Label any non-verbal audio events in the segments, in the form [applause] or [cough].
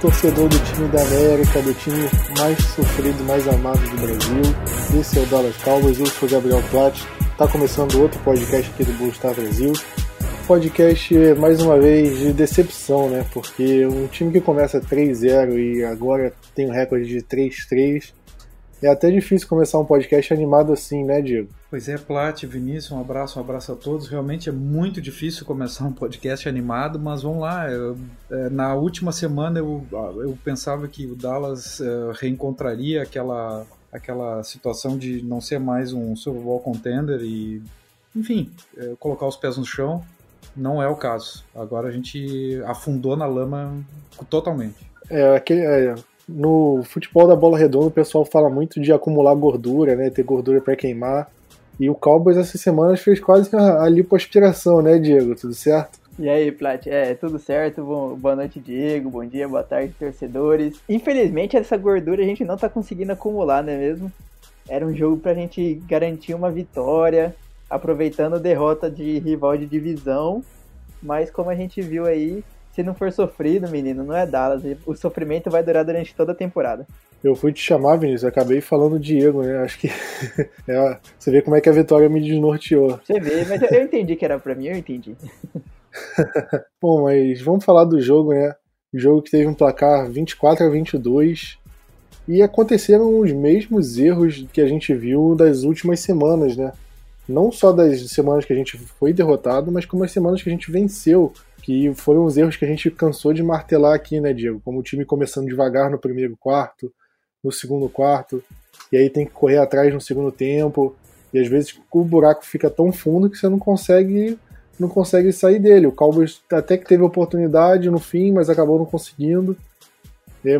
Torcedor do time da América, do time mais sofrido, mais amado do Brasil. Esse é o Dallas Cowboys, eu sou o Gabriel Platt. Tá começando outro podcast aqui do Blue Brasil. Podcast, mais uma vez, de decepção, né? Porque um time que começa 3-0 e agora tem um recorde de 3-3 é até difícil começar um podcast animado assim, né, Diego? Pois é, Plat, Vinícius, um abraço, um abraço a todos. Realmente é muito difícil começar um podcast animado, mas vamos lá. Eu, é, na última semana eu, eu pensava que o Dallas é, reencontraria aquela, aquela situação de não ser mais um Super Bowl contender e, enfim, é, colocar os pés no chão. Não é o caso. Agora a gente afundou na lama totalmente. É, aquele, é, no futebol da bola redonda, o pessoal fala muito de acumular gordura, né? Ter gordura para queimar. E o Cowboys essa semana fez quase a, lipoaspiração, né, Diego? Tudo certo? E aí, Plat? É, tudo certo? Bom, boa noite, Diego. Bom dia, boa tarde, torcedores. Infelizmente, essa gordura a gente não tá conseguindo acumular, não é mesmo? Era um jogo pra gente garantir uma vitória, aproveitando a derrota de rival de divisão. Mas como a gente viu aí, se não for sofrido, menino, não é Dallas. O sofrimento vai durar durante toda a temporada. Eu fui te chamar, Vinícius, acabei falando Diego, né? Acho que [laughs] é, você vê como é que a vitória me desnorteou. Você vê, mas eu entendi que era para mim, eu entendi. [laughs] Bom, mas vamos falar do jogo, né? O jogo que teve um placar 24 a 22 e aconteceram os mesmos erros que a gente viu das últimas semanas, né? Não só das semanas que a gente foi derrotado, mas como as semanas que a gente venceu que foram os erros que a gente cansou de martelar aqui, né, Diego? Como o time começando devagar no primeiro quarto, no segundo quarto, e aí tem que correr atrás no segundo tempo, e às vezes o buraco fica tão fundo que você não consegue não consegue sair dele. O Cowboys até que teve oportunidade no fim, mas acabou não conseguindo.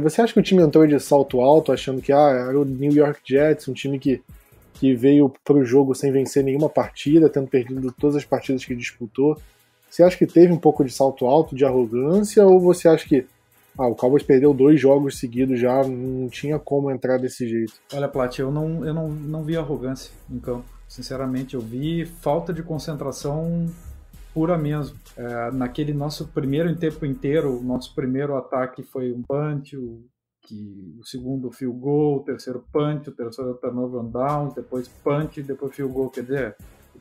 Você acha que o time entrou de salto alto, achando que ah, era o New York Jets, um time que, que veio para o jogo sem vencer nenhuma partida, tendo perdido todas as partidas que disputou? Você acha que teve um pouco de salto alto, de arrogância, ou você acha que ah, o Cowboys perdeu dois jogos seguidos já, não tinha como entrar desse jeito? Olha, Plat, eu não, eu não, não vi arrogância em campo. Sinceramente, eu vi falta de concentração pura mesmo. É, naquele nosso primeiro tempo inteiro, o nosso primeiro ataque foi um punch, o, que, o segundo field goal, o terceiro punch, o terceiro turnover on downs, depois punch, depois field goal. Quer dizer,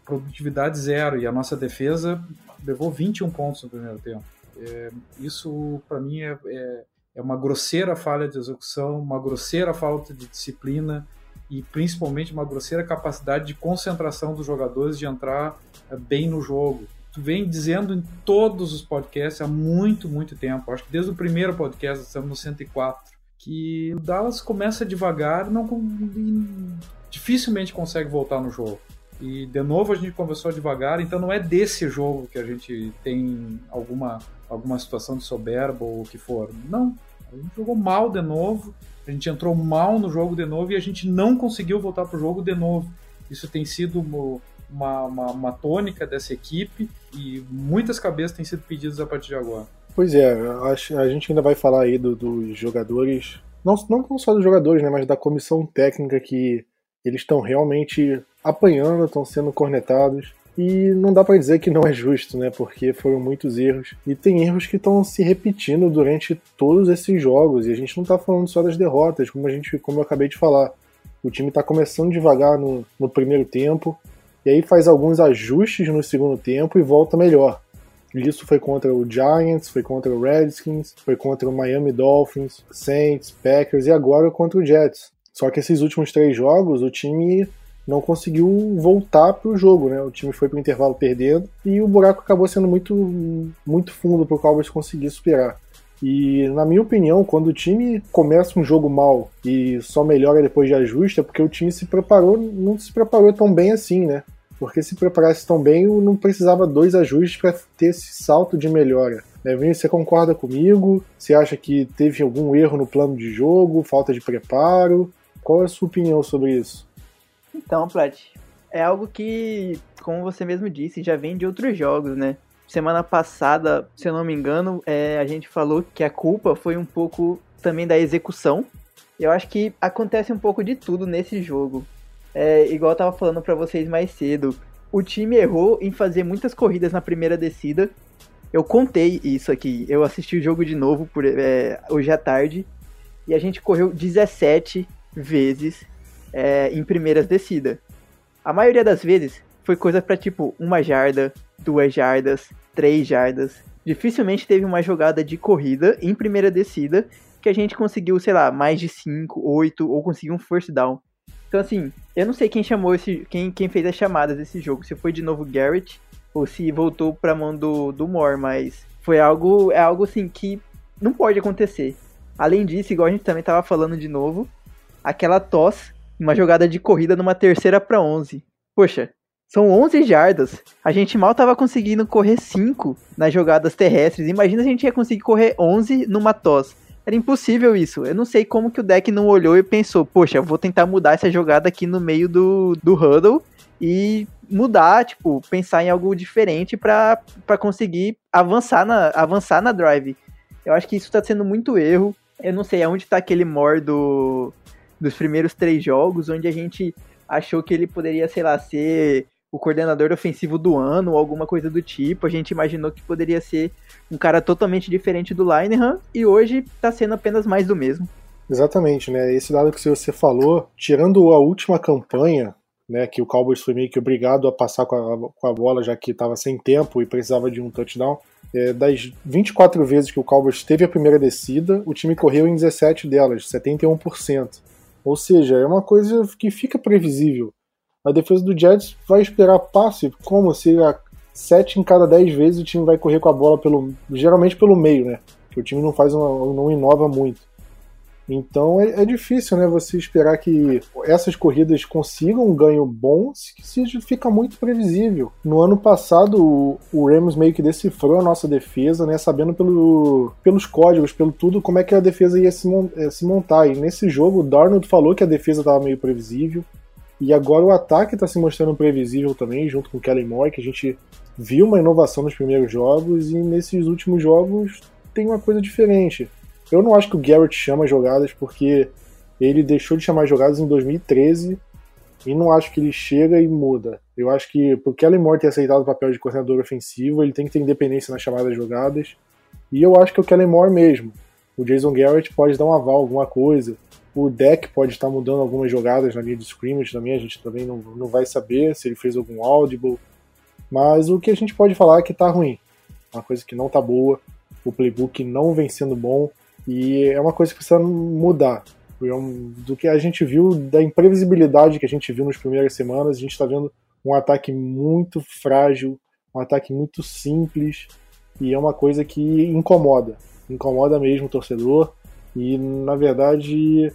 produtividade zero. E a nossa defesa levou 21 pontos no primeiro tempo. É, isso, para mim, é, é, é, uma grosseira falha de execução, uma grosseira falta de disciplina e principalmente uma grosseira capacidade de concentração dos jogadores de entrar é, bem no jogo. Tu vem dizendo em todos os podcasts há muito, muito tempo, acho que desde o primeiro podcast, estamos no 104, que o Dallas começa devagar não e dificilmente consegue voltar no jogo. E de novo a gente conversou devagar, então não é desse jogo que a gente tem alguma, alguma situação de soberba ou o que for. Não. A gente jogou mal de novo, a gente entrou mal no jogo de novo e a gente não conseguiu voltar para o jogo de novo. Isso tem sido uma, uma, uma, tônica dessa equipe e muitas cabeças têm sido pedidas a partir de agora. Pois é, a gente ainda vai falar aí do, dos jogadores, não, não só dos jogadores, né, mas da comissão técnica que eles estão realmente apanhando, estão sendo cornetados. E não dá para dizer que não é justo, né? Porque foram muitos erros. E tem erros que estão se repetindo durante todos esses jogos. E a gente não tá falando só das derrotas, como a gente, como eu acabei de falar. O time tá começando devagar no, no primeiro tempo. E aí faz alguns ajustes no segundo tempo e volta melhor. Isso foi contra o Giants, foi contra o Redskins, foi contra o Miami Dolphins, Saints, Packers e agora contra o Jets. Só que esses últimos três jogos o time não conseguiu voltar para o jogo, né? O time foi para o intervalo perdendo e o buraco acabou sendo muito, muito fundo para o Cowboys conseguir superar. E, na minha opinião, quando o time começa um jogo mal e só melhora depois de ajuste, é porque o time se preparou, não se preparou tão bem assim, né? Porque se preparasse tão bem, não precisava dois ajustes para ter esse salto de melhora. É, você concorda comigo? Você acha que teve algum erro no plano de jogo, falta de preparo? Qual é a sua opinião sobre isso? Então, Plat, é algo que, como você mesmo disse, já vem de outros jogos, né? Semana passada, se eu não me engano, é, a gente falou que a culpa foi um pouco também da execução. Eu acho que acontece um pouco de tudo nesse jogo. É, igual eu tava falando para vocês mais cedo, o time errou em fazer muitas corridas na primeira descida. Eu contei isso aqui. Eu assisti o jogo de novo por, é, hoje à tarde. E a gente correu 17 vezes é, em primeiras descidas. A maioria das vezes foi coisa para tipo uma jarda, duas jardas, três jardas. Dificilmente teve uma jogada de corrida em primeira descida que a gente conseguiu, sei lá, mais de 5, 8 ou conseguiu um first down. Então, assim, eu não sei quem chamou esse. Quem, quem fez as chamadas desse jogo. Se foi de novo Garrett ou se voltou pra mão do, do Moore, mas foi algo. É algo assim que não pode acontecer. Além disso, igual a gente também tava falando de novo, aquela tosse, uma jogada de corrida numa terceira para 11. Poxa, são 11 jardas. A gente mal tava conseguindo correr 5 nas jogadas terrestres. Imagina se a gente ia conseguir correr 11 numa tosse. Era impossível isso. Eu não sei como que o deck não olhou e pensou, poxa, vou tentar mudar essa jogada aqui no meio do, do huddle e mudar, tipo, pensar em algo diferente para conseguir avançar na, avançar na drive. Eu acho que isso tá sendo muito erro. Eu não sei aonde tá aquele more do, dos primeiros três jogos, onde a gente achou que ele poderia, sei lá, ser o coordenador ofensivo do ano ou alguma coisa do tipo. A gente imaginou que poderia ser um cara totalmente diferente do Linehan e hoje tá sendo apenas mais do mesmo. Exatamente, né? Esse dado que você falou, tirando a última campanha, né, que o Cowboys foi meio que obrigado a passar com a, com a bola, já que estava sem tempo e precisava de um touchdown. É, das 24 vezes que o Cowboys teve a primeira descida, o time correu em 17 delas, 71%. Ou seja, é uma coisa que fica previsível. A defesa do Jets vai esperar passe como se a 7 em cada 10 vezes o time vai correr com a bola pelo geralmente pelo meio, né? Que o time não faz uma, não inova muito. Então é, é, difícil, né? Você esperar que essas corridas consigam um ganho bom se, se fica muito previsível. No ano passado, o, o meio que decifrou a nossa defesa, né? Sabendo pelo, pelos códigos, pelo tudo, como é que a defesa ia se, eh, se montar. E nesse jogo, o Darnold falou que a defesa estava meio previsível. E agora o ataque está se mostrando previsível também, junto com o Kellen Moore, que a gente viu uma inovação nos primeiros jogos e nesses últimos jogos tem uma coisa diferente. Eu não acho que o Garrett chama jogadas porque ele deixou de chamar jogadas em 2013 e não acho que ele chega e muda. Eu acho que pro Kellen Moore ter aceitado o papel de coordenador ofensivo, ele tem que ter independência nas chamadas jogadas. E eu acho que é o Kellen Moore mesmo. O Jason Garrett pode dar um aval, alguma coisa. O deck pode estar mudando algumas jogadas na linha de scrimmage também, a gente também não, não vai saber se ele fez algum audible. Mas o que a gente pode falar é que tá ruim. Uma coisa que não tá boa, o playbook não vem sendo bom e é uma coisa que precisa mudar. Do que a gente viu, da imprevisibilidade que a gente viu nas primeiras semanas, a gente está vendo um ataque muito frágil, um ataque muito simples e é uma coisa que incomoda. Incomoda mesmo o torcedor e, na verdade,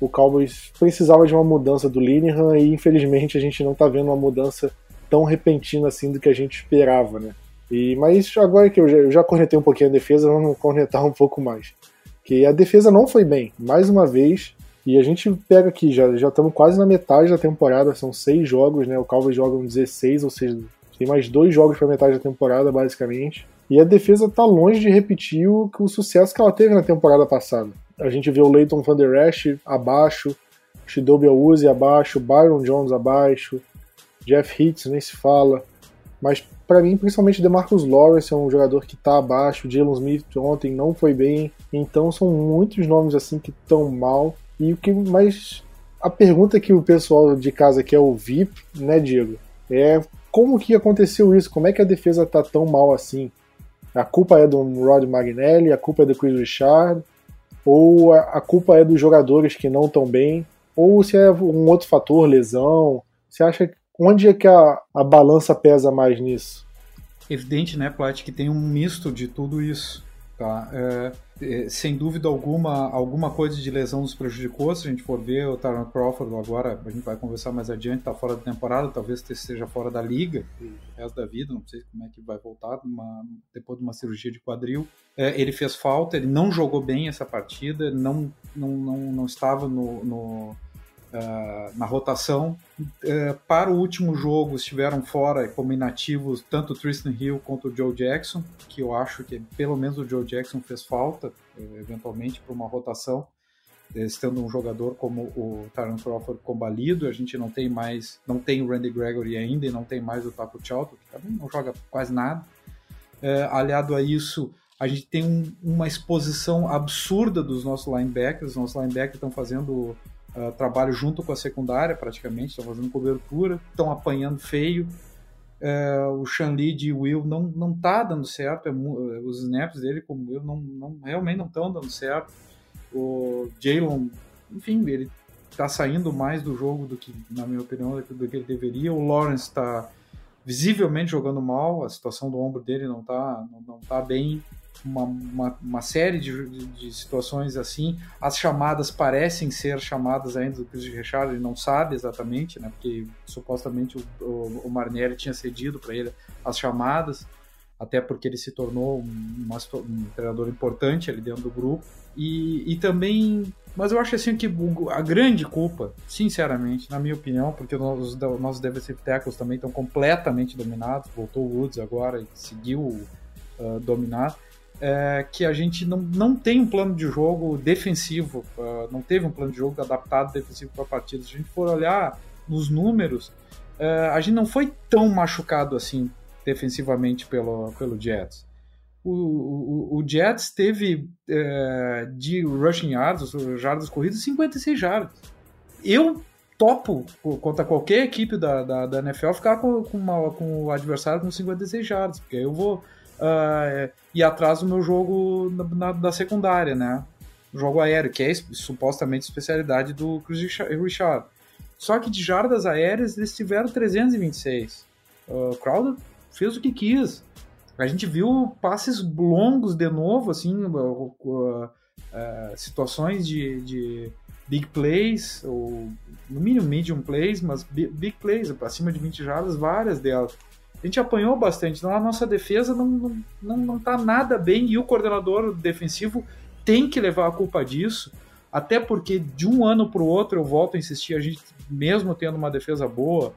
o Cowboys precisava de uma mudança do Linehan e infelizmente a gente não está vendo uma mudança tão repentina assim do que a gente esperava, né? E, mas agora que eu já, eu já cornetei um pouquinho a defesa, vamos cornetar um pouco mais. Que a defesa não foi bem, mais uma vez, e a gente pega aqui, já, já estamos quase na metade da temporada, são seis jogos, né? O Cowboys joga um 16, ou seja, tem mais dois jogos para metade da temporada, basicamente. E a defesa está longe de repetir o, o sucesso que ela teve na temporada passada. A gente vê o Leighton Van Der Esch abaixo, Shidobi Awuzie abaixo, Byron Jones abaixo, Jeff Hitz nem se fala. Mas para mim, principalmente DeMarcus Lawrence é um jogador que tá abaixo, Jalen Smith ontem não foi bem. Então são muitos nomes assim que estão mal. E o que mais a pergunta que o pessoal de casa quer ouvir, né, Diego, é como que aconteceu isso? Como é que a defesa tá tão mal assim? A culpa é do Rod Magnelli, a culpa é do Chris Richard, ou a, a culpa é dos jogadores que não estão bem, ou se é um outro fator, lesão. Você acha onde é que a, a balança pesa mais nisso? Evidente, né, Plat, que tem um misto de tudo isso. Tá? É, é, sem dúvida alguma, alguma coisa de lesão nos prejudicou. Se a gente for ver o Taron Crawford agora, a gente vai conversar mais adiante, está fora da temporada, talvez esteja fora da liga o resto da vida, não sei como é que vai voltar depois de uma cirurgia de quadril. É, ele fez falta, ele não jogou bem essa partida, não, não, não, não estava no, no uh, na rotação. Uh, para o último jogo estiveram fora como inativos tanto o Tristan Hill quanto o Joe Jackson, que eu acho que pelo menos o Joe Jackson fez falta, uh, eventualmente, para uma rotação estando um jogador como o Tyron Crawford combalido, a gente não tem mais, não tem o Randy Gregory ainda e não tem mais o Taco Chalto, que também não joga quase nada. Aliado a isso, a gente tem um, uma exposição absurda dos nossos linebackers, os nossos linebackers estão fazendo trabalho junto com a secundária, praticamente, estão fazendo cobertura, estão apanhando feio. Uh, o Shanli de Will não, não tá dando certo, é, os snaps dele como Will não, não realmente não estão dando certo. O Jalen, enfim, ele está saindo mais do jogo do que, na minha opinião, do que ele deveria. O Lawrence está visivelmente jogando mal, a situação do ombro dele não está não, não tá bem uma, uma, uma série de, de, de, situações assim. As chamadas parecem ser chamadas ainda do Chris Richard, ele não sabe exatamente, né? Porque supostamente o, o, o tinha cedido para ele as chamadas, até porque ele se tornou um, um treinador importante ali dentro do grupo. E, e também mas eu acho assim que a grande culpa, sinceramente, na minha opinião, porque os nossos defensive tackles também estão completamente dominados, voltou o Woods agora e seguiu uh, dominar, é, que a gente não, não tem um plano de jogo defensivo, uh, não teve um plano de jogo adaptado defensivo para a partida. Se a gente for olhar nos números, uh, a gente não foi tão machucado assim defensivamente pelo, pelo Jets. O, o, o Jets teve uh, de rushing yards, jardas corridas, 56 jardas. Eu topo contra qualquer equipe da, da, da NFL ficar com, com, uma, com o adversário com 56 jardas, porque eu vou uh, ir atrás do meu jogo na, na, da secundária, né? Jogo aéreo, que é supostamente especialidade do Chris Richard. Só que de jardas aéreas eles tiveram 326. Uh, Crowder fez o que quis. A gente viu passes longos de novo, assim, uh, uh, situações de, de, big plays, ou no mínimo medium plays, mas big plays, acima de 20 jardas, várias delas a gente apanhou bastante. Então a nossa defesa não, não, não, não tá nada bem e o coordenador defensivo tem que levar a culpa disso. Até porque de um ano para o outro, eu volto a insistir, a gente, mesmo tendo uma defesa boa,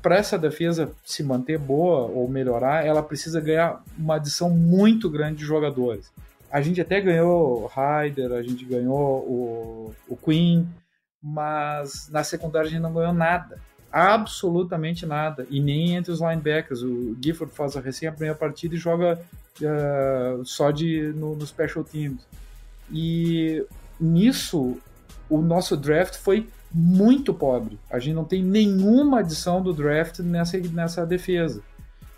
para essa defesa se manter boa ou melhorar, ela precisa ganhar uma adição muito grande de jogadores. A gente até ganhou o Ryder, a gente ganhou o, o Queen, mas na secundária a gente não ganhou nada absolutamente nada. E nem entre os linebackers. O Gifford faz a recém a primeira partida e joga uh, só de, no, no special teams. E nisso, o nosso draft foi muito pobre. A gente não tem nenhuma adição do draft nessa, nessa defesa.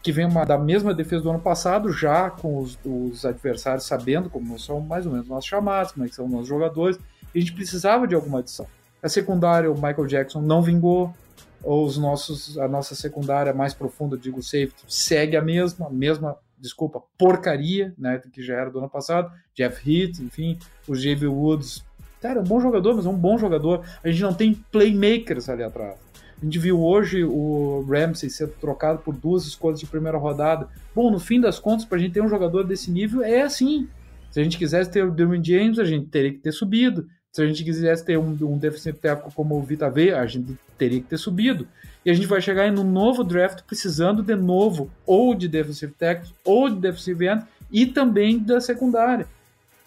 Que vem uma, da mesma defesa do ano passado, já com os, os adversários sabendo como são mais ou menos nossos chamados, como é são nossos jogadores. A gente precisava de alguma adição. A secundária, o Michael Jackson não vingou os nossos, a nossa secundária mais profunda, digo safety, segue a mesma, a mesma, desculpa, porcaria, né, que já era do ano passado, Jeff Heath, enfim, o J.B. Woods, cara, é um bom jogador, mas é um bom jogador, a gente não tem playmakers ali atrás. A gente viu hoje o Ramsey ser trocado por duas escolhas de primeira rodada. Bom, no fim das contas, para a gente ter um jogador desse nível, é assim. Se a gente quisesse ter o Derwin James, a gente teria que ter subido. Se a gente quisesse ter um, um defensive tackle como o Vita V, a gente teria que ter subido. E a gente vai chegar em um novo draft precisando de novo ou de defensive tackle ou de defensive end e também da secundária.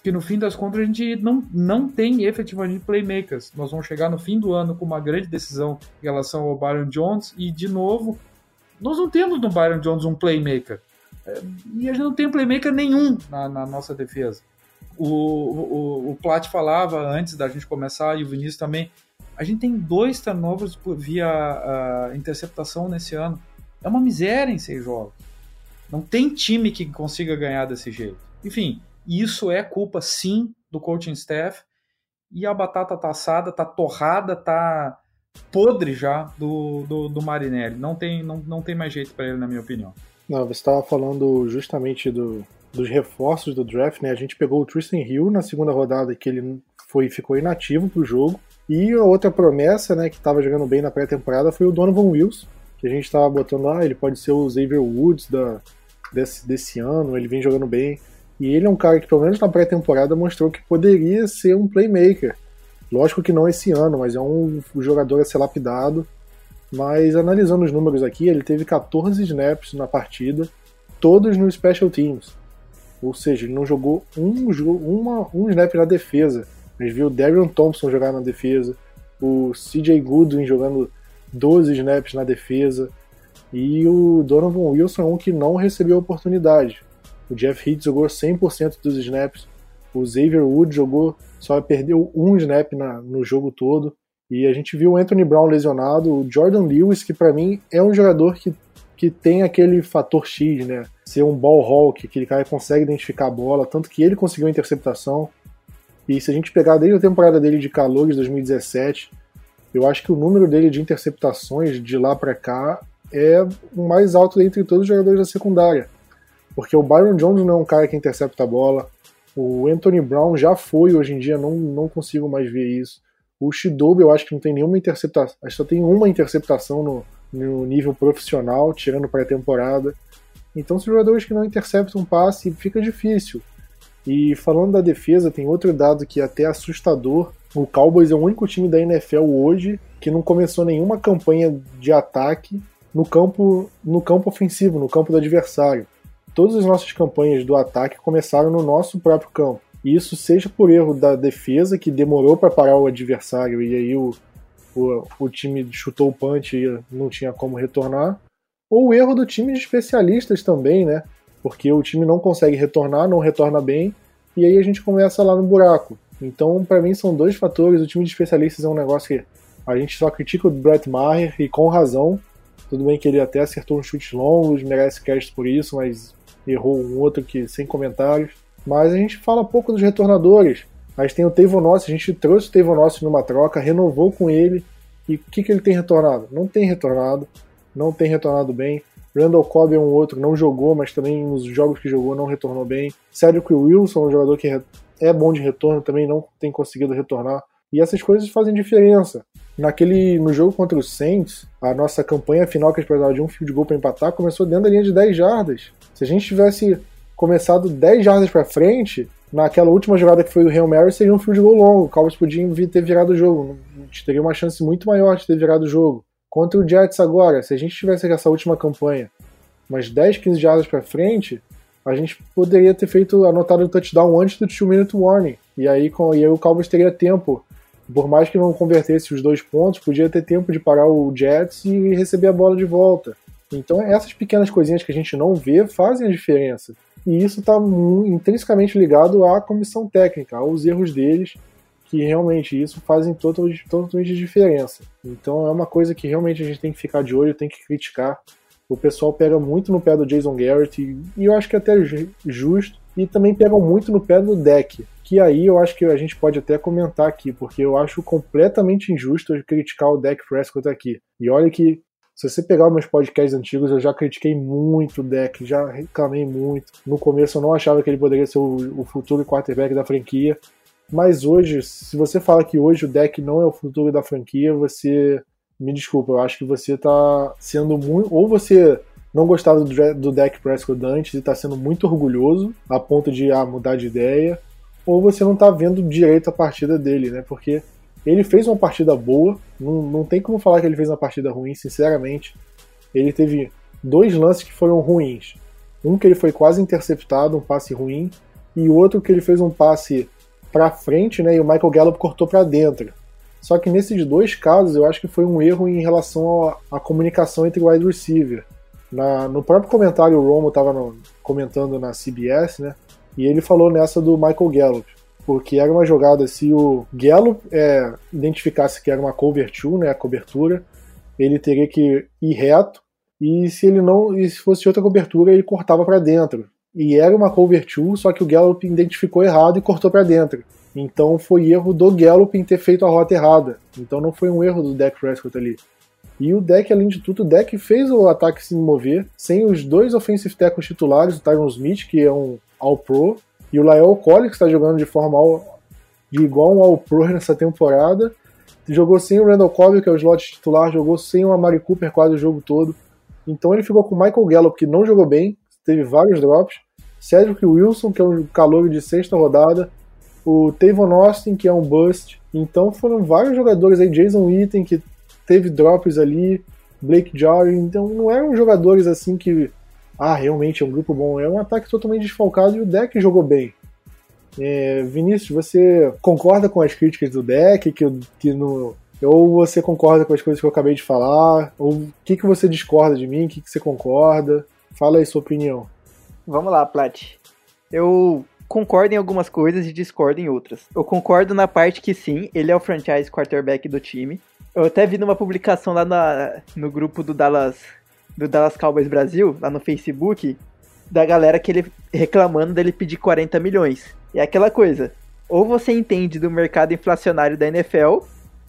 Que no fim das contas a gente não, não tem efetivamente playmakers. Nós vamos chegar no fim do ano com uma grande decisão em relação ao Byron Jones e de novo nós não temos no Byron Jones um playmaker. É, e a gente não tem playmaker nenhum na, na nossa defesa. O, o, o Plat falava antes da gente começar, e o Vinícius também. A gente tem dois turnovers via interceptação nesse ano. É uma miséria em seis jogos. Não tem time que consiga ganhar desse jeito. Enfim, isso é culpa sim do coaching staff. E a batata tá assada, tá torrada, tá podre já do, do, do Marinelli. Não tem, não, não tem mais jeito para ele, na minha opinião. Não, você estava falando justamente do, dos reforços do draft, né? A gente pegou o Tristan Hill na segunda rodada, que ele foi, ficou inativo pro jogo. E a outra promessa, né, que estava jogando bem na pré-temporada foi o Donovan Wilson, que a gente estava botando ah, ele pode ser o Xavier Woods da, desse, desse ano, ele vem jogando bem. E ele é um cara que, pelo menos na pré-temporada, mostrou que poderia ser um playmaker. Lógico que não esse ano, mas é um jogador a ser lapidado. Mas analisando os números aqui, ele teve 14 snaps na partida, todos no Special Teams. Ou seja, ele não jogou um, uma, um snap na defesa. A gente viu o Darion Thompson jogar na defesa, o CJ Goodwin jogando 12 snaps na defesa, e o Donovan Wilson é um que não recebeu oportunidade. O Jeff Heath jogou 100% dos snaps, o Xavier Wood jogou, só perdeu um snap na, no jogo todo, e a gente viu o Anthony Brown lesionado, o Jordan Lewis, que para mim é um jogador que, que tem aquele fator X, né? Ser um ball hawk, aquele cara que consegue identificar a bola, tanto que ele conseguiu a interceptação. E se a gente pegar desde a temporada dele de calor de 2017, eu acho que o número dele de interceptações de lá para cá é o mais alto entre todos os jogadores da secundária. Porque o Byron Jones não é um cara que intercepta a bola, o Anthony Brown já foi, hoje em dia não, não consigo mais ver isso. O Shidobi eu acho que não tem nenhuma interceptação, acho que só tem uma interceptação no, no nível profissional, tirando pré-temporada. Então, os jogadores que não interceptam um passe, fica difícil. E falando da defesa, tem outro dado que é até assustador. O Cowboys é o único time da NFL hoje que não começou nenhuma campanha de ataque no campo, no campo ofensivo, no campo do adversário. Todas as nossas campanhas do ataque começaram no nosso próprio campo. E isso seja por erro da defesa, que demorou para parar o adversário e aí o, o, o time chutou o punch e não tinha como retornar, ou o erro do time de especialistas também, né? Porque o time não consegue retornar, não retorna bem, e aí a gente começa lá no buraco. Então, para mim, são dois fatores. O time de especialistas é um negócio que a gente só critica o Brett Maher, e com razão. Tudo bem que ele até acertou uns chutes longos, merece crédito por isso, mas errou um outro que sem comentários. Mas a gente fala pouco dos retornadores. Gente tem o Teivonossi, a gente trouxe o Teivonossi numa troca, renovou com ele. E o que, que ele tem retornado? Não tem retornado. Não tem retornado bem. Randall Cobb é um outro, não jogou, mas também nos jogos que jogou não retornou bem. Cedric Wilson, um jogador que é bom de retorno, também não tem conseguido retornar. E essas coisas fazem diferença. Naquele, no jogo contra o Saints, a nossa campanha final, que a gente precisava de um field goal para empatar, começou dentro da linha de 10 jardas. Se a gente tivesse começado 10 jardas para frente, naquela última jogada que foi o Real Mary, seria um field goal longo. O Cowboys podia ter virado o jogo. A gente teria uma chance muito maior de ter virado o jogo. Contra o Jets agora, se a gente tivesse essa última campanha umas 10, 15 jardas para frente, a gente poderia ter feito anotado o touchdown antes do 2 minute warning. E aí, com, e aí o Cowboys teria tempo. Por mais que não convertesse os dois pontos, podia ter tempo de parar o Jets e receber a bola de volta. Então essas pequenas coisinhas que a gente não vê fazem a diferença. E isso está intrinsecamente ligado à comissão técnica, aos erros deles, que realmente isso fazem totalmente, totalmente diferença. Então é uma coisa que realmente a gente tem que ficar de olho, tem que criticar. O pessoal pega muito no pé do Jason Garrett, e eu acho que é até justo, e também pegam muito no pé do deck, que aí eu acho que a gente pode até comentar aqui, porque eu acho completamente injusto criticar o deck Prescott aqui. E olha que se você pegar meus podcasts antigos, eu já critiquei muito o deck, já reclamei muito. No começo eu não achava que ele poderia ser o, o futuro quarterback da franquia. Mas hoje, se você fala que hoje o deck não é o futuro da franquia, você. Me desculpa, eu acho que você tá sendo muito. Ou você não gostava do, do deck Prescott antes e tá sendo muito orgulhoso, a ponto de ah, mudar de ideia. Ou você não tá vendo direito a partida dele, né? Porque ele fez uma partida boa, não, não tem como falar que ele fez uma partida ruim, sinceramente. Ele teve dois lances que foram ruins. Um que ele foi quase interceptado, um passe ruim, e outro que ele fez um passe para frente, né, e o Michael Gallup cortou para dentro. Só que nesses dois casos eu acho que foi um erro em relação à comunicação entre o wide receiver. Na, no próprio comentário o Romo estava comentando na CBS, né, e ele falou nessa do Michael Gallup porque era uma jogada, se o Gallup é, identificasse que era uma cover two, né, a cobertura, ele teria que ir reto, e se ele não, e se fosse outra cobertura, ele cortava para dentro. E era uma cover 2, só que o Gallup identificou errado e cortou para dentro. Então foi erro do Gallup em ter feito a rota errada. Então não foi um erro do Dak Prescott ali. E o deck, além de tudo, o deck fez o ataque se mover sem os dois offensive tackles titulares, o Tyron Smith, que é um All-Pro, e o Lael Colley, que está jogando de forma all, de igual um All-Pro nessa temporada. Jogou sem o Randall Cobb, que é o slot titular, jogou sem o Amari Cooper quase o jogo todo. Então ele ficou com o Michael Gallup, que não jogou bem, teve vários drops. Cedric Wilson, que é um calor de sexta rodada. O Tavon Austin, que é um bust. Então foram vários jogadores aí. Jason Witten, que teve drops ali, Blake Jarry, então não eram jogadores assim que, ah, realmente é um grupo bom, é um ataque totalmente desfalcado e o deck jogou bem. É, Vinícius, você concorda com as críticas do deck, que, que no, ou você concorda com as coisas que eu acabei de falar, ou o que, que você discorda de mim, o que, que você concorda? Fala aí sua opinião. Vamos lá, Plat. Eu concordo em algumas coisas e discordo em outras. Eu concordo na parte que sim, ele é o franchise quarterback do time. Eu até vi numa publicação lá na, no grupo do Dallas, do Dallas Cowboys Brasil, lá no Facebook, da galera que ele reclamando dele pedir 40 milhões. É aquela coisa, ou você entende do mercado inflacionário da NFL,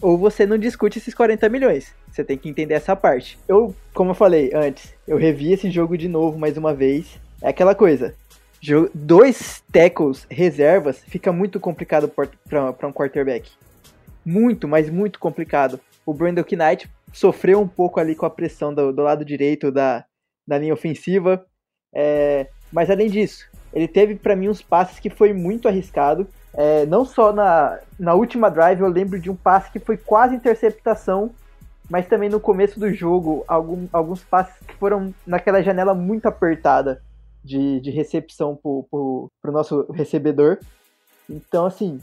ou você não discute esses 40 milhões. Você tem que entender essa parte. Eu, como eu falei antes, eu revi esse jogo de novo mais uma vez. É aquela coisa. Dois tackles reservas fica muito complicado para um quarterback. Muito, mas muito complicado o Brandon Knight sofreu um pouco ali com a pressão do, do lado direito da, da linha ofensiva. É, mas além disso, ele teve para mim uns passes que foi muito arriscado. É, não só na, na última drive, eu lembro de um passe que foi quase interceptação, mas também no começo do jogo, algum, alguns passes que foram naquela janela muito apertada de, de recepção para o nosso recebedor. Então, assim,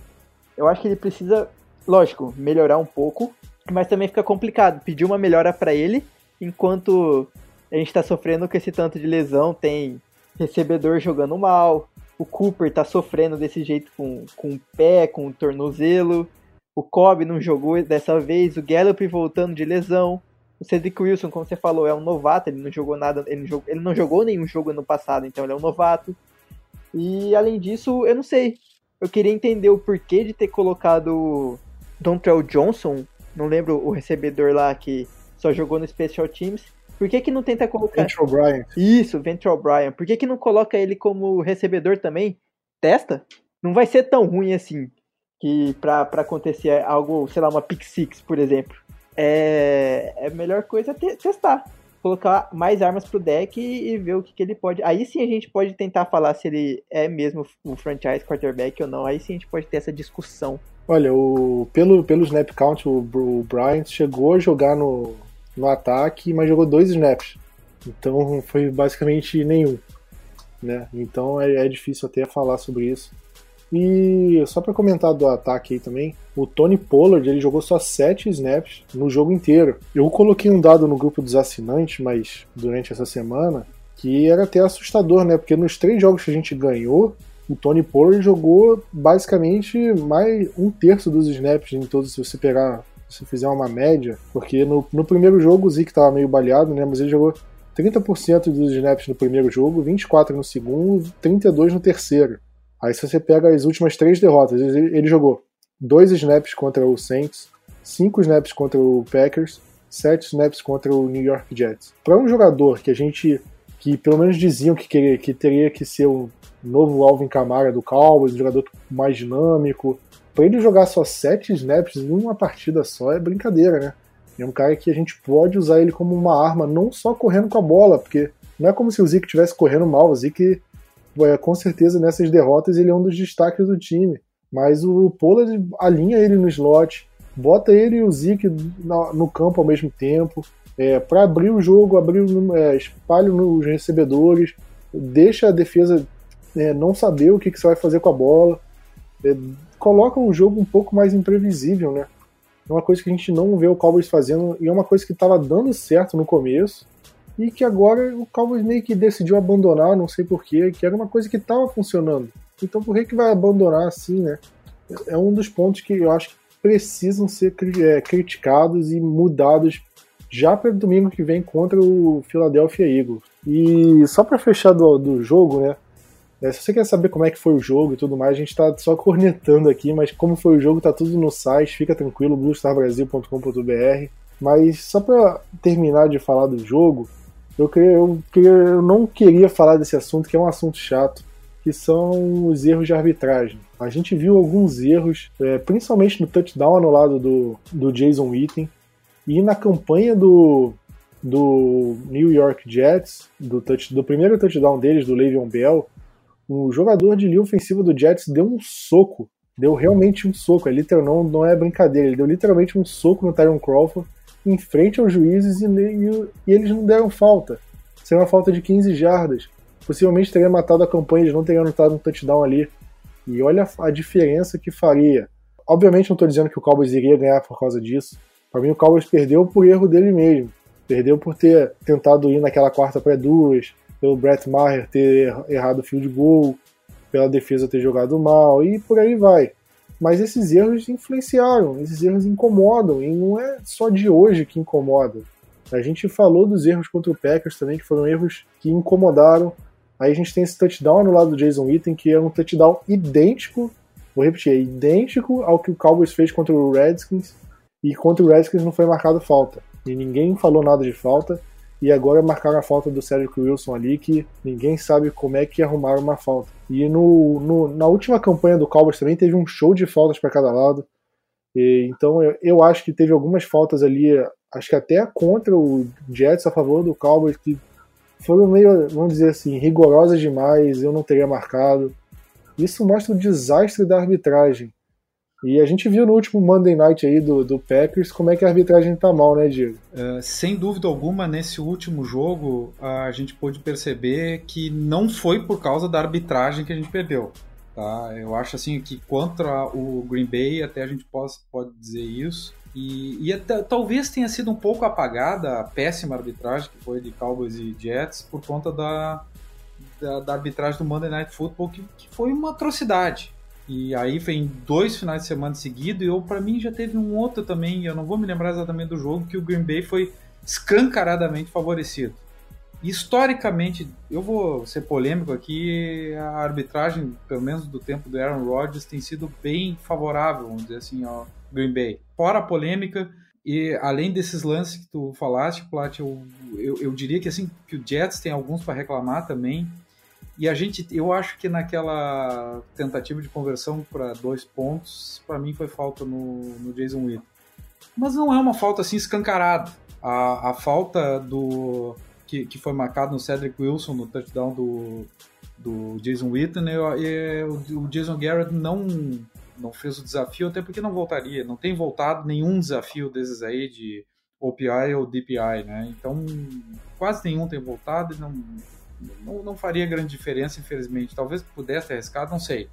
eu acho que ele precisa, lógico, melhorar um pouco, mas também fica complicado pedir uma melhora para ele, enquanto a gente está sofrendo com esse tanto de lesão, tem recebedor jogando mal, o Cooper está sofrendo desse jeito com, com o pé, com o tornozelo, o Cobb não jogou dessa vez, o Gallup voltando de lesão, o Cedric Wilson, como você falou, é um novato, ele não jogou nada, ele não jogou, ele não jogou nenhum jogo ano passado, então ele é um novato. E além disso, eu não sei. Eu queria entender o porquê de ter colocado Dontrell Johnson não lembro o recebedor lá que só jogou no Special Teams. Por que, que não tenta colocar. Ventral Bryan. Isso, Ventral Bryan. Por que, que não coloca ele como recebedor também? Testa? Não vai ser tão ruim assim que pra, pra acontecer algo, sei lá, uma pick six, por exemplo. É, é a melhor coisa te, testar. Colocar mais armas pro deck e, e ver o que, que ele pode. Aí sim a gente pode tentar falar se ele é mesmo o franchise quarterback ou não. Aí sim a gente pode ter essa discussão. Olha, o, pelo, pelo snap count, o, o Bryant chegou a jogar no, no ataque, mas jogou dois snaps. Então foi basicamente nenhum. Né? Então é, é difícil até falar sobre isso. E só para comentar do ataque aí também, o Tony Pollard ele jogou só 7 snaps no jogo inteiro. Eu coloquei um dado no grupo dos assinantes, mas durante essa semana, que era até assustador, né? Porque nos três jogos que a gente ganhou, o Tony Pollard jogou basicamente mais um terço dos snaps em todos, se você pegar, se fizer uma média, porque no, no primeiro jogo o Zeke estava meio baleado, né, mas ele jogou 30% dos snaps no primeiro jogo, 24% no segundo, 32% no terceiro. Aí se você pega as últimas três derrotas, ele, ele jogou dois snaps contra o Saints, cinco snaps contra o Packers, sete snaps contra o New York Jets. Para um jogador que a gente, que pelo menos diziam que, queria, que teria que ser um novo Alvin Kamara do Cowboys, um jogador mais dinâmico. Para ele jogar só sete snaps em uma partida só é brincadeira, né? É um cara que a gente pode usar ele como uma arma, não só correndo com a bola, porque não é como se o Zeke estivesse correndo mal. O Zeke, com certeza, nessas derrotas, ele é um dos destaques do time. Mas o Pollard alinha ele no slot, bota ele e o Zeke no campo ao mesmo tempo, é, para abrir o jogo, abrir é, espalho nos recebedores, deixa a defesa é, não saber o que, que você vai fazer com a bola. É, coloca um jogo um pouco mais imprevisível, né? É uma coisa que a gente não vê o Cowboys fazendo e é uma coisa que estava dando certo no começo e que agora o Cowboys meio que decidiu abandonar, não sei porquê, que era uma coisa que estava funcionando. Então por que, que vai abandonar assim, né? É um dos pontos que eu acho que precisam ser é, criticados e mudados já para domingo que vem contra o Philadelphia Eagles. E só para fechar do, do jogo, né? É, se você quer saber como é que foi o jogo e tudo mais, a gente está só [laughs] cornetando aqui, mas como foi o jogo tá tudo no site, fica tranquilo, bluestarbrasil.com.br. Mas só para terminar de falar do jogo, eu, queria, eu, queria, eu não queria falar desse assunto, que é um assunto chato, que são os erros de arbitragem. A gente viu alguns erros, é, principalmente no touchdown anulado do, do Jason Witten, e na campanha do, do New York Jets, do, touch, do primeiro touchdown deles, do Le'Veon Bell, o jogador de linha ofensiva do Jets deu um soco, deu realmente um soco, é literal, não, não é brincadeira, ele deu literalmente um soco no Tyron Crawford em frente aos juízes e, e, e eles não deram falta. Seria uma falta de 15 jardas. Possivelmente teria matado a campanha, eles não teriam anotado um touchdown ali. E olha a diferença que faria. Obviamente não estou dizendo que o Cowboys iria ganhar por causa disso. Para mim o Cowboys perdeu por erro dele mesmo. Perdeu por ter tentado ir naquela quarta para duas, pelo Brett Maher ter errado o field goal, pela defesa ter jogado mal e por aí vai. Mas esses erros influenciaram, esses erros incomodam e não é só de hoje que incomoda. A gente falou dos erros contra o Packers também, que foram erros que incomodaram. Aí a gente tem esse touchdown no lado do Jason Witten, que é um touchdown idêntico, vou repetir, é idêntico ao que o Cowboys fez contra o Redskins, e contra o Redskins não foi marcado falta. E ninguém falou nada de falta e agora marcaram a falta do Cedric Wilson ali, que ninguém sabe como é que arrumaram uma falta. E no, no na última campanha do Cowboys também teve um show de faltas para cada lado. E, então eu, eu, acho que teve algumas faltas ali, acho que até contra o Jets a favor do Cowboys, que foram meio, vamos dizer assim, rigorosas demais, eu não teria marcado. Isso mostra o desastre da arbitragem. E a gente viu no último Monday Night aí do, do Packers como é que a arbitragem tá mal, né, Diego? Uh, sem dúvida alguma, nesse último jogo, a gente pôde perceber que não foi por causa da arbitragem que a gente perdeu. Tá? Eu acho assim que contra o Green Bay até a gente pode, pode dizer isso. E, e até, talvez tenha sido um pouco apagada a péssima arbitragem que foi de Cowboys e Jets por conta da, da, da arbitragem do Monday Night Football, que, que foi uma atrocidade. E aí vem dois finais de semana seguidos, e eu para mim já teve um outro também, eu não vou me lembrar exatamente do jogo, que o Green Bay foi escancaradamente favorecido. Historicamente, eu vou ser polêmico aqui, a arbitragem, pelo menos do tempo do Aaron Rodgers, tem sido bem favorável, vamos dizer assim, ao Green Bay. Fora a polêmica, e além desses lances que tu falaste, Plat, eu, eu, eu diria que assim que o Jets tem alguns para reclamar também. E a gente, eu acho que naquela tentativa de conversão para dois pontos, para mim foi falta no, no Jason Witten. Mas não é uma falta assim escancarada. A, a falta do que, que foi marcado no Cedric Wilson no touchdown do, do Jason Witten, eu, eu, o Jason Garrett não não fez o desafio, até porque não voltaria, não tem voltado nenhum desafio desses aí de OPI ou DPI, né? Então, quase nenhum tem voltado e não, não, não faria grande diferença, infelizmente. Talvez pudesse ter arriscado, não sei.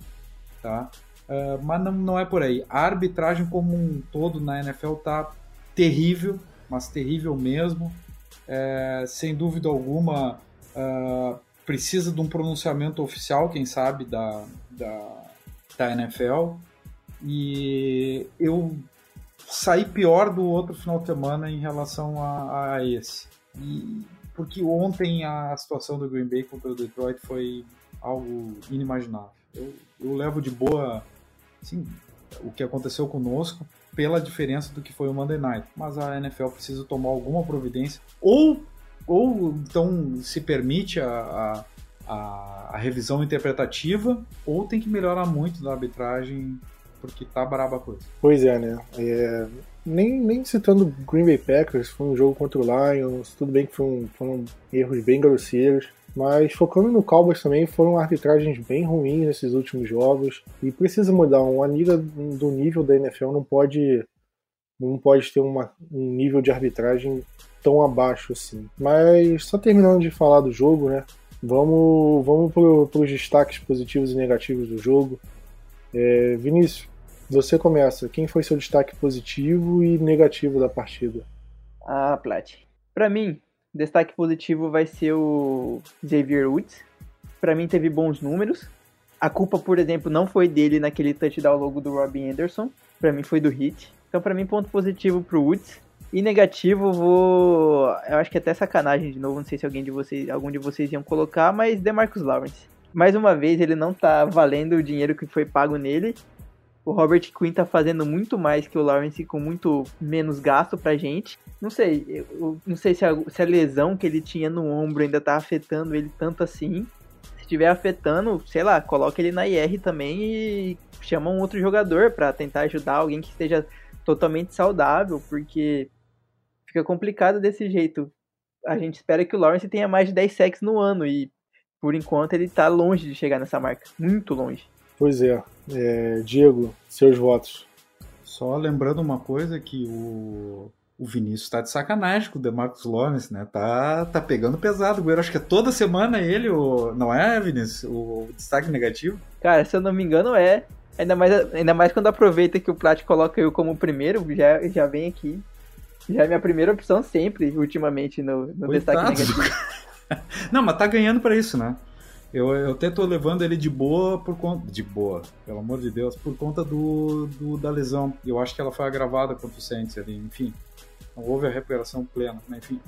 Tá? Uh, mas não, não é por aí. A arbitragem como um todo na NFL tá terrível, mas terrível mesmo. É, sem dúvida alguma, uh, precisa de um pronunciamento oficial, quem sabe, da, da, da NFL. E eu saí pior do outro final de semana em relação a, a esse. E porque ontem a situação do Green Bay contra o Detroit foi algo inimaginável. Eu, eu levo de boa assim, o que aconteceu conosco pela diferença do que foi o Monday Night, mas a NFL precisa tomar alguma providência ou ou então se permite a, a, a, a revisão interpretativa ou tem que melhorar muito da arbitragem porque tá braba a coisa. Pois é, né? É, nem, nem citando Green Bay Packers, foi um jogo contra o Lions, tudo bem que foram, foram erros bem grosseiros, mas focando no Cowboys também, foram arbitragens bem ruins nesses últimos jogos e precisa mudar. Uma liga do nível da NFL não pode não pode ter uma, um nível de arbitragem tão abaixo assim. Mas só terminando de falar do jogo, né? Vamos, vamos para os destaques positivos e negativos do jogo. É, Vinícius, você começa. Quem foi seu destaque positivo e negativo da partida? Ah, Plat. Para mim, destaque positivo vai ser o Xavier Woods. Para mim teve bons números. A culpa, por exemplo, não foi dele naquele touchdown logo do Robin Anderson. Para mim foi do Hit. Então, para mim, ponto positivo pro Woods. E negativo, vou. Eu acho que é até sacanagem de novo. Não sei se alguém de vocês, algum de vocês iam colocar, mas DeMarcus Lawrence. Mais uma vez, ele não tá valendo o dinheiro que foi pago nele. O Robert Quinn tá fazendo muito mais que o Lawrence com muito menos gasto pra gente. Não sei, eu não sei se a, se a lesão que ele tinha no ombro ainda tá afetando ele tanto assim. Se estiver afetando, sei lá, coloca ele na IR também e chama um outro jogador para tentar ajudar alguém que esteja totalmente saudável, porque fica complicado desse jeito. A gente espera que o Lawrence tenha mais de 10 sacks no ano e por enquanto ele tá longe de chegar nessa marca, muito longe. Pois é. é Diego, seus votos. Só lembrando uma coisa que o, o Vinícius tá de sacanagem com o Demarcus Lawrence, né? Tá, tá pegando pesado. Eu acho que é toda semana ele, o, não é, Vinícius? O destaque negativo? Cara, se eu não me engano, é. Ainda mais, ainda mais quando aproveita que o Plat coloca eu como primeiro, já, já vem aqui. Já é minha primeira opção sempre, ultimamente, no, no destaque negativo. [laughs] não, mas tá ganhando para isso, né? Eu, eu até tô levando ele de boa por conta. De boa, pelo amor de Deus, por conta do, do da lesão. Eu acho que ela foi agravada contra o Saints ali, enfim. Não houve a recuperação plena, mas enfim.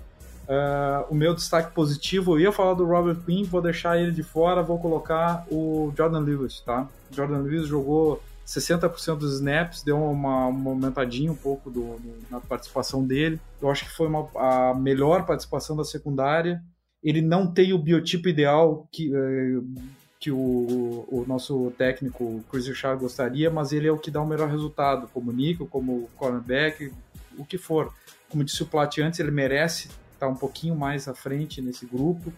Uh, o meu destaque positivo, eu ia falar do Robert Quinn, vou deixar ele de fora, vou colocar o Jordan Lewis, tá? Jordan Lewis jogou 60% dos snaps, deu uma, uma aumentadinha um pouco do, do, na participação dele. Eu acho que foi uma, a melhor participação da secundária ele não tem o biotipo ideal que, eh, que o, o nosso técnico Chris Richard gostaria, mas ele é o que dá o melhor resultado, como Nico, como cornerback, o que for. Como disse o Plat antes, ele merece estar um pouquinho mais à frente nesse grupo.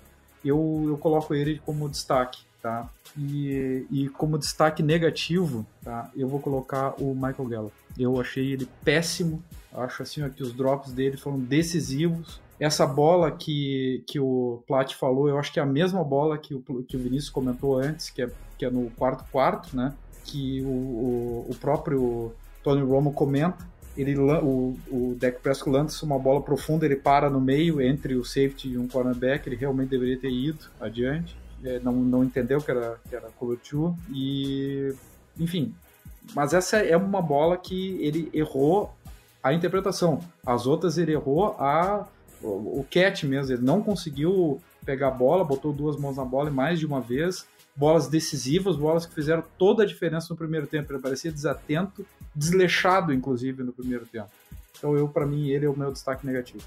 Eu, eu coloco ele como destaque, tá? E, e como destaque negativo, tá? Eu vou colocar o Michael Gallup. Eu achei ele péssimo. Acho assim ó, que os drops dele foram decisivos essa bola que, que o Plat falou, eu acho que é a mesma bola que o, que o Vinícius comentou antes, que é, que é no quarto quarto, né? Que o, o, o próprio Tony Romo comenta. Ele, o, o Deck Prescott lança uma bola profunda, ele para no meio entre o safety e um cornerback, ele realmente deveria ter ido adiante. É, não, não entendeu que era, que era cover two, e enfim. Mas essa é uma bola que ele errou a interpretação. As outras ele errou a o Cat mesmo, ele não conseguiu pegar a bola, botou duas mãos na bola e mais de uma vez. Bolas decisivas, bolas que fizeram toda a diferença no primeiro tempo. Ele parecia desatento, desleixado, inclusive, no primeiro tempo. Então, eu, para mim, ele é o meu destaque negativo.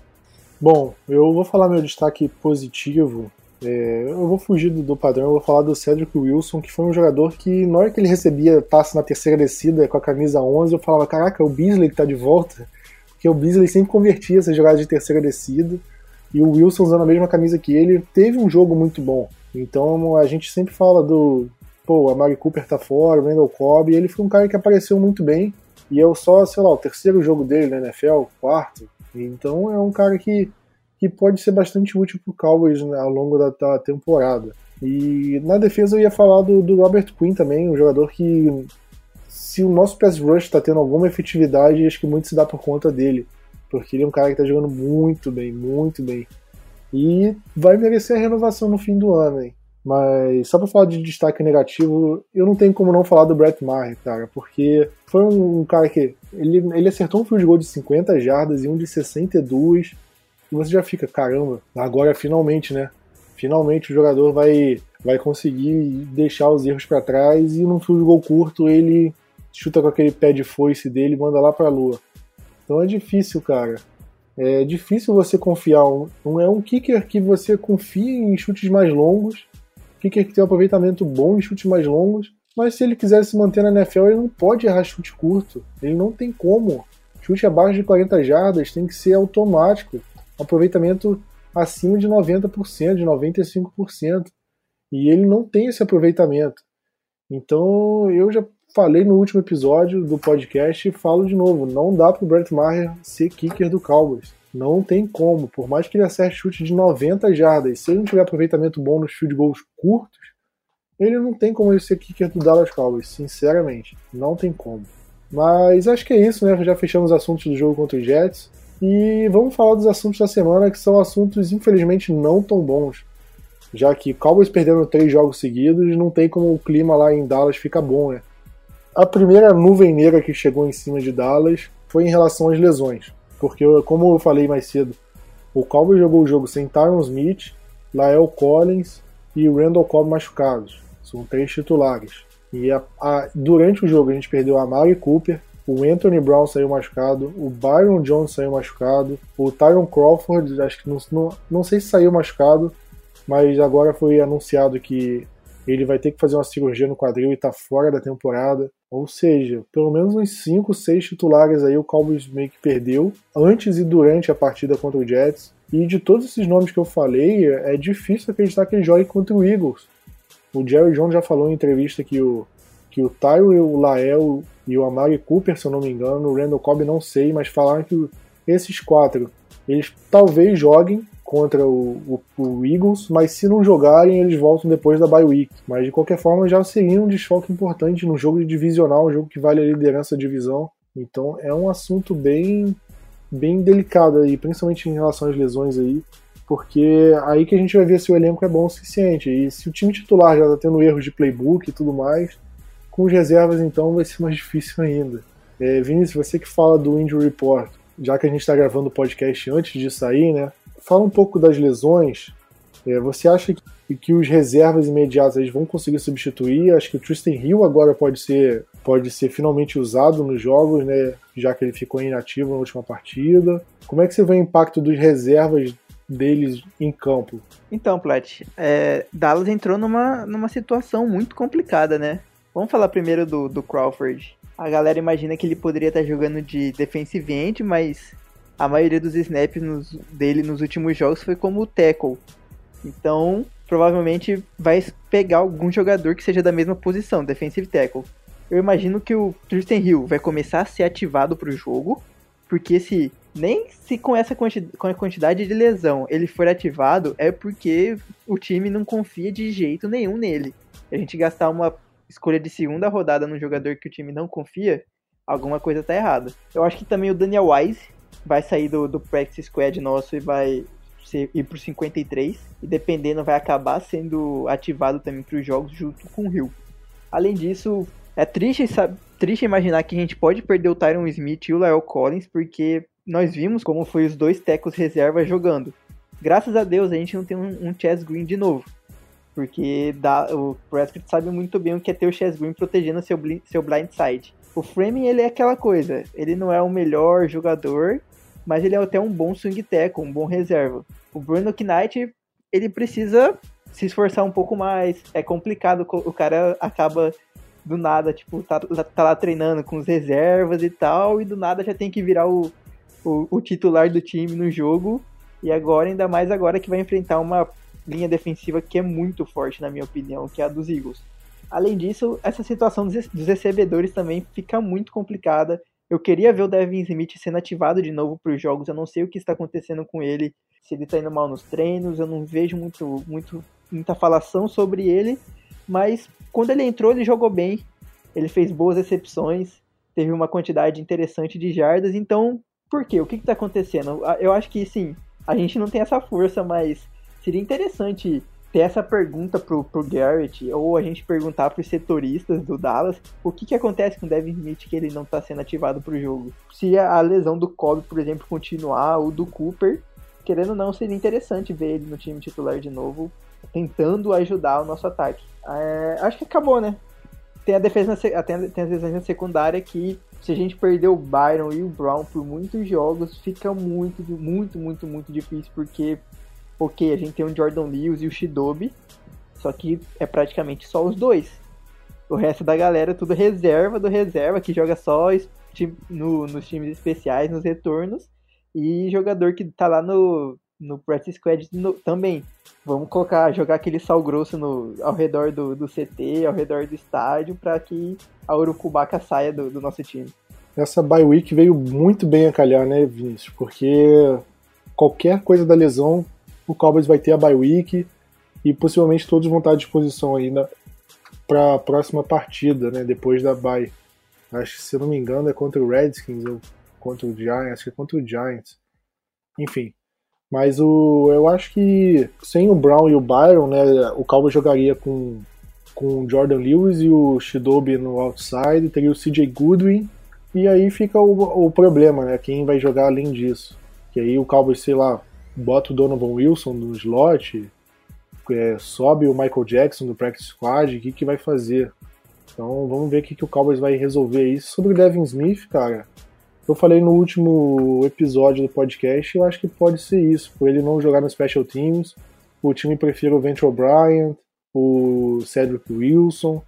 Bom, eu vou falar meu destaque positivo. É, eu vou fugir do, do, padrão, eu vou falar do Cedric Wilson, que foi um jogador que, na hora que ele recebia passe na terceira descida com a camisa 11, eu falava: Caraca, o Beasley que tá de volta porque o Beasley sempre convertia essas jogadas de terceira descida, e o Wilson usando a mesma camisa que ele, teve um jogo muito bom. Então a gente sempre fala do, pô, a Mari Cooper tá fora, o Randall Cobb, ele foi um cara que apareceu muito bem, e é só, sei lá, o terceiro jogo dele na NFL, quarto, então é um cara que, que pode ser bastante útil pro Cowboys ao longo da, da, temporada. E na defesa eu ia falar do, do Robert Quinn também, um jogador que se o nosso pass rush está tendo alguma efetividade, acho que muito se dá por conta dele. Porque ele é um cara que está jogando muito bem, muito bem. E vai merecer a renovação no fim do ano, hein? Mas só para falar de destaque negativo, eu não tenho como não falar do Brett Maher, cara, porque foi um, cara que ele, ele acertou um field goal de 50 jardas e um de 62, e você já fica, caramba, agora finalmente, né? Finalmente o jogador vai vai conseguir deixar os erros para trás e num field goal curto ele chuta com aquele pé de foice dele e manda lá pra lua. Então é difícil, cara. É difícil você confiar. Um, é um kicker que você confia em chutes mais longos, kicker que tem um aproveitamento bom em chutes mais longos, mas se ele quiser se manter na NFL, ele não pode errar chute curto. Ele não tem como. Chute abaixo de 40 jardas tem que ser automático. Aproveitamento acima de 90%, de 95%. E ele não tem esse aproveitamento. Então eu já falei no último episódio do podcast e falo de novo: não dá pro Brett Maher ser kicker do Cowboys. Não tem como. Por mais que ele acerte chute de 90 jardas, se ele não tiver aproveitamento bom nos field goals curtos, ele não tem como ele ser kicker do Dallas Cowboys, sinceramente. Não tem como. Mas acho que é isso, né? Já fechamos os assuntos do jogo contra os Jets. E vamos falar dos assuntos da semana, que são assuntos, infelizmente, não tão bons. Já que Cowboys perdendo três jogos seguidos, não tem como o clima lá em Dallas ficar bom, né? A primeira nuvem negra que chegou em cima de Dallas foi em relação às lesões. Porque, como eu falei mais cedo, o Cowboys jogou o jogo sem Tyron Smith, Lael Collins e Randall Cobb machucados. São três titulares. E a, a, durante o jogo a gente perdeu a Mari Cooper, o Anthony Brown saiu machucado, o Byron Jones saiu machucado, o Tyron Crawford, acho que não, não, não sei se saiu machucado, mas agora foi anunciado que ele vai ter que fazer uma cirurgia no quadril e está fora da temporada. Ou seja, pelo menos uns 5, 6 titulares aí o Cowboys meio que perdeu antes e durante a partida contra o Jets. E de todos esses nomes que eu falei, é difícil acreditar que ele jogue contra o Eagles. O Jerry Jones já falou em entrevista que o, que o Tyro, o Lael e o Amari Cooper, se eu não me engano, o Randall Cobb não sei, mas falaram que esses quatro, eles talvez joguem contra o, o, o, Eagles, mas se não jogarem, eles voltam depois da bye week. Mas de qualquer forma, já seria um desfoque importante no jogo divisional, um jogo que vale a liderança da divisão. Então é um assunto bem, bem delicado aí, principalmente em relação às lesões aí, porque aí que a gente vai ver se o elenco é bom o suficiente. E se o time titular já está tendo erros de playbook e tudo mais, com os reservas então vai ser mais [laughs] difícil ainda. É, Vinícius, você que fala do Injury Report, já que a gente está gravando o podcast antes de sair, né? Fala um pouco das lesões. É, você acha que, que, os reservas imediatos eles vão conseguir substituir? Acho que o Tristan Hill agora pode ser, pode ser finalmente usado nos jogos, né? Já que ele ficou inativo na última partida. Como é que você vê o impacto dos reservas deles em campo? Então, Plat, é, Dallas entrou numa, numa situação muito complicada, né? Vamos falar primeiro do, do Crawford. A galera imagina que ele poderia estar jogando de defensive end, mas a maioria dos snaps nos, dele nos últimos jogos foi como tackle. Então, provavelmente vai pegar algum jogador que seja da mesma posição, defensive tackle. Eu imagino que o Tristan Hill vai começar a ser ativado para o jogo, porque se nem se com essa quanti com a quantidade de lesão ele for ativado, é porque o time não confia de jeito nenhum nele. A gente gastar uma escolha de segunda rodada num jogador que o time não confia, alguma coisa tá errada. Eu acho que também o Daniel Wise vai sair do, do practice squad nosso e vai ser, ir pro 53. E dependendo, vai acabar sendo ativado também para os jogos junto com o Hill. Além disso, é triste, sabe, triste imaginar que a gente pode perder o Tyron Smith e o Lyle Collins, porque nós vimos como foi os dois tecos reserva jogando. Graças a Deus a gente não tem um, um Chess Green de novo. Porque dá, o Prescott sabe muito bem o que é ter o Chess Green protegendo seu, seu blind side. O Framing ele é aquela coisa, ele não é o melhor jogador, mas ele é até um bom swing tackle, um bom reserva. O Bruno Knight, ele precisa se esforçar um pouco mais, é complicado, o cara acaba do nada, tipo, tá, tá lá treinando com os reservas e tal, e do nada já tem que virar o, o, o titular do time no jogo, e agora, ainda mais agora que vai enfrentar uma linha defensiva que é muito forte, na minha opinião, que é a dos Eagles. Além disso, essa situação dos recebedores também fica muito complicada. Eu queria ver o Devin Smith sendo ativado de novo para os jogos. Eu não sei o que está acontecendo com ele, se ele está indo mal nos treinos. Eu não vejo muito, muito, muita falação sobre ele. Mas quando ele entrou, ele jogou bem. Ele fez boas recepções, teve uma quantidade interessante de jardas. Então, por quê? O que está acontecendo? Eu acho que sim, a gente não tem essa força, mas seria interessante ter essa pergunta pro, pro Garrett, ou a gente perguntar pros setoristas do Dallas, o que, que acontece com o Devin Smith que ele não tá sendo ativado pro jogo. Se a, lesão do Cobb, por exemplo, continuar, ou do Cooper, querendo ou não, seria interessante ver ele no time titular de novo, tentando ajudar o nosso ataque. É, acho que acabou, né? Tem a defesa, tem, tem as lesões na secundária que se a gente perder o Byron e o Brown por muitos jogos, fica muito, muito, muito, muito difícil, porque ok, a gente tem o Jordan Lewis e o Shidobi, só que é praticamente só os dois. O resto da galera é tudo reserva do reserva, que joga só no, nos times especiais, nos retornos, e jogador que tá lá no, no practice squad no, também. Vamos colocar, jogar aquele sal grosso no, ao redor do, do CT, ao redor do estádio, para que a Urucubaca saia do, do nosso time. Essa bye week veio muito bem a calhar, né, Vinícius? Porque qualquer coisa da lesão o Cowboys vai ter a bye week e possivelmente todos vão estar à disposição ainda para a próxima partida, né, depois da bye. Acho que, se eu não me engano, é contra o Redskins ou contra o Giants, acho que é contra o Giants. Enfim. Mas o, eu acho que sem o Brown e o Byron, né, o Cowboys jogaria com, com o Jordan Lewis e o Shidobi no outside, teria o CJ Goodwin E aí fica o, o problema, né? Quem vai jogar além disso? Que aí o Cowboys, sei lá, bota o Donovan Wilson no slot, é, sobe o Michael Jackson do practice squad, o que, que vai fazer? Então vamos ver o que, que o Cowboys vai resolver isso. Sobre o Devin Smith, cara, eu falei no último episódio do podcast, eu acho que pode ser isso, por ele não jogar no Special Teams, o time prefere o Venture Bryant, o Cedric Wilson,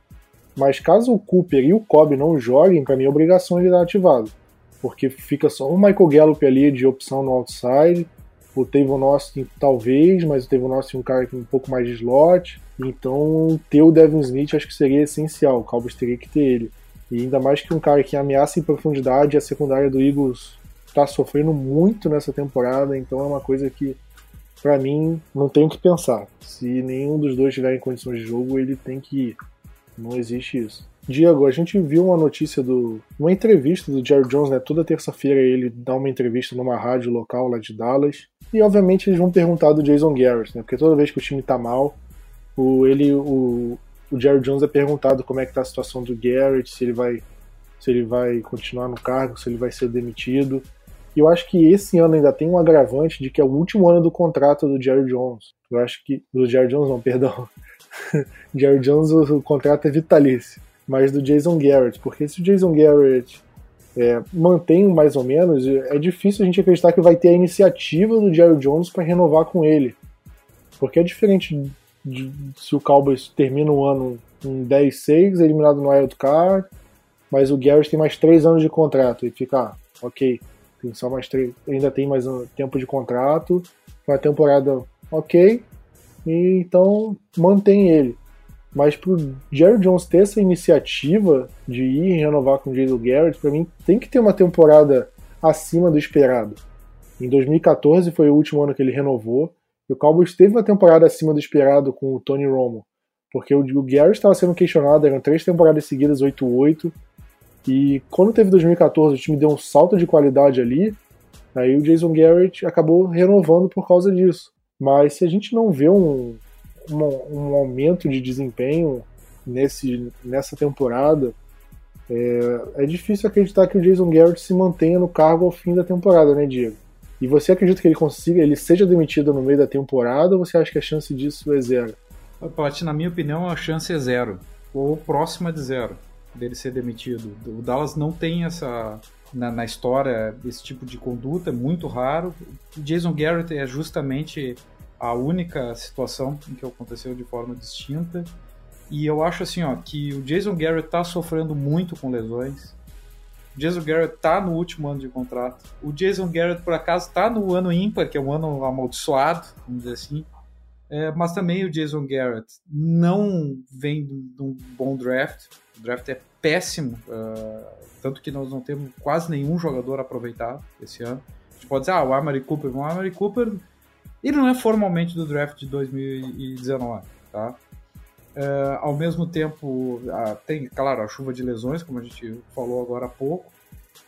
mas caso o Cooper e o Cobb não joguem, para mim é obrigação ele dar ativado, porque fica só o Michael Gallup ali de opção no outside, o Tavon Austin talvez, mas o Tavon Austin é um cara com um pouco mais de slot. Então, ter o Devin Smith acho que seria essencial. O Cowboys teria que ter ele. E ainda mais que um cara que ameaça em profundidade, a secundária do Eagles está sofrendo muito nessa temporada, então é uma coisa que, para mim, não tenho que pensar. Se nenhum dos dois tiver em condições de jogo, ele tem que ir. Não existe isso. Diego, a gente viu uma notícia do. uma entrevista do Jerry Jones, né? Toda terça-feira ele dá uma entrevista numa rádio local lá de Dallas. E obviamente eles vão perguntar do Jason Garrett, né? Porque toda vez que o time tá mal, o, ele, o, o Jerry Jones é perguntado como é que tá a situação do Garrett, se ele vai se ele vai continuar no cargo, se ele vai ser demitido. E eu acho que esse ano ainda tem um agravante de que é o último ano do contrato do Jerry Jones. Eu acho que do Jerry Jones não, [laughs] perdão. Jerry Jones o, o contrato é vitalício, mas do Jason Garrett, porque se o Jason Garrett é, mantém mais ou menos, é difícil a gente acreditar que vai ter a iniciativa do Jerry Jones para renovar com ele. Porque é diferente de, se o Cowboys termina o ano em 10-6, eliminado no wild card, mas o Garrett tem mais 3 anos de contrato e fica, ah, ok, tem só mais 3, ainda tem mais um tempo de contrato, uma temporada ok, e então mantém ele. Mas pro Jerry Jones ter essa iniciativa de ir renovar com o Jason Garrett, para mim tem que ter uma temporada acima do esperado. Em 2014 foi o último ano que ele renovou, e o Cowboys teve uma temporada acima do esperado com o Tony Romo, porque o, Garrett estava sendo questionado, eram três temporadas seguidas 8-8, e quando teve 2014 o time deu um salto de qualidade ali, aí o Jason Garrett acabou renovando por causa disso. Mas se a gente não vê um, um, um aumento de desempenho nesse, nessa temporada, é, é, difícil acreditar que o Jason Garrett se mantenha no cargo ao fim da temporada, né, Diego? E você acredita que ele consiga, ele seja demitido no meio da temporada ou você acha que a chance disso é zero? Paty, na minha opinião, a chance é zero, ou próxima de zero dele ser demitido. O Dallas não tem essa na, na história esse tipo de conduta, é muito raro. O Jason Garrett é justamente a única situação em que aconteceu de forma distinta. E eu acho assim, ó, que o Jason Garrett está sofrendo muito com lesões. O Jason Garrett está no último ano de contrato. O Jason Garrett, por acaso, está no ano ímpar, que é um ano amaldiçoado, vamos dizer assim. É, mas também o Jason Garrett não vem de um bom draft. O draft é péssimo, uh, tanto que nós não temos quase nenhum jogador aproveitado esse ano. A gente pode dizer, ah, o Amari Cooper. O Amari Cooper ele não é formalmente do draft de 2019, tá? É, ao mesmo tempo, tem, claro, a chuva de lesões, como a gente falou agora há pouco,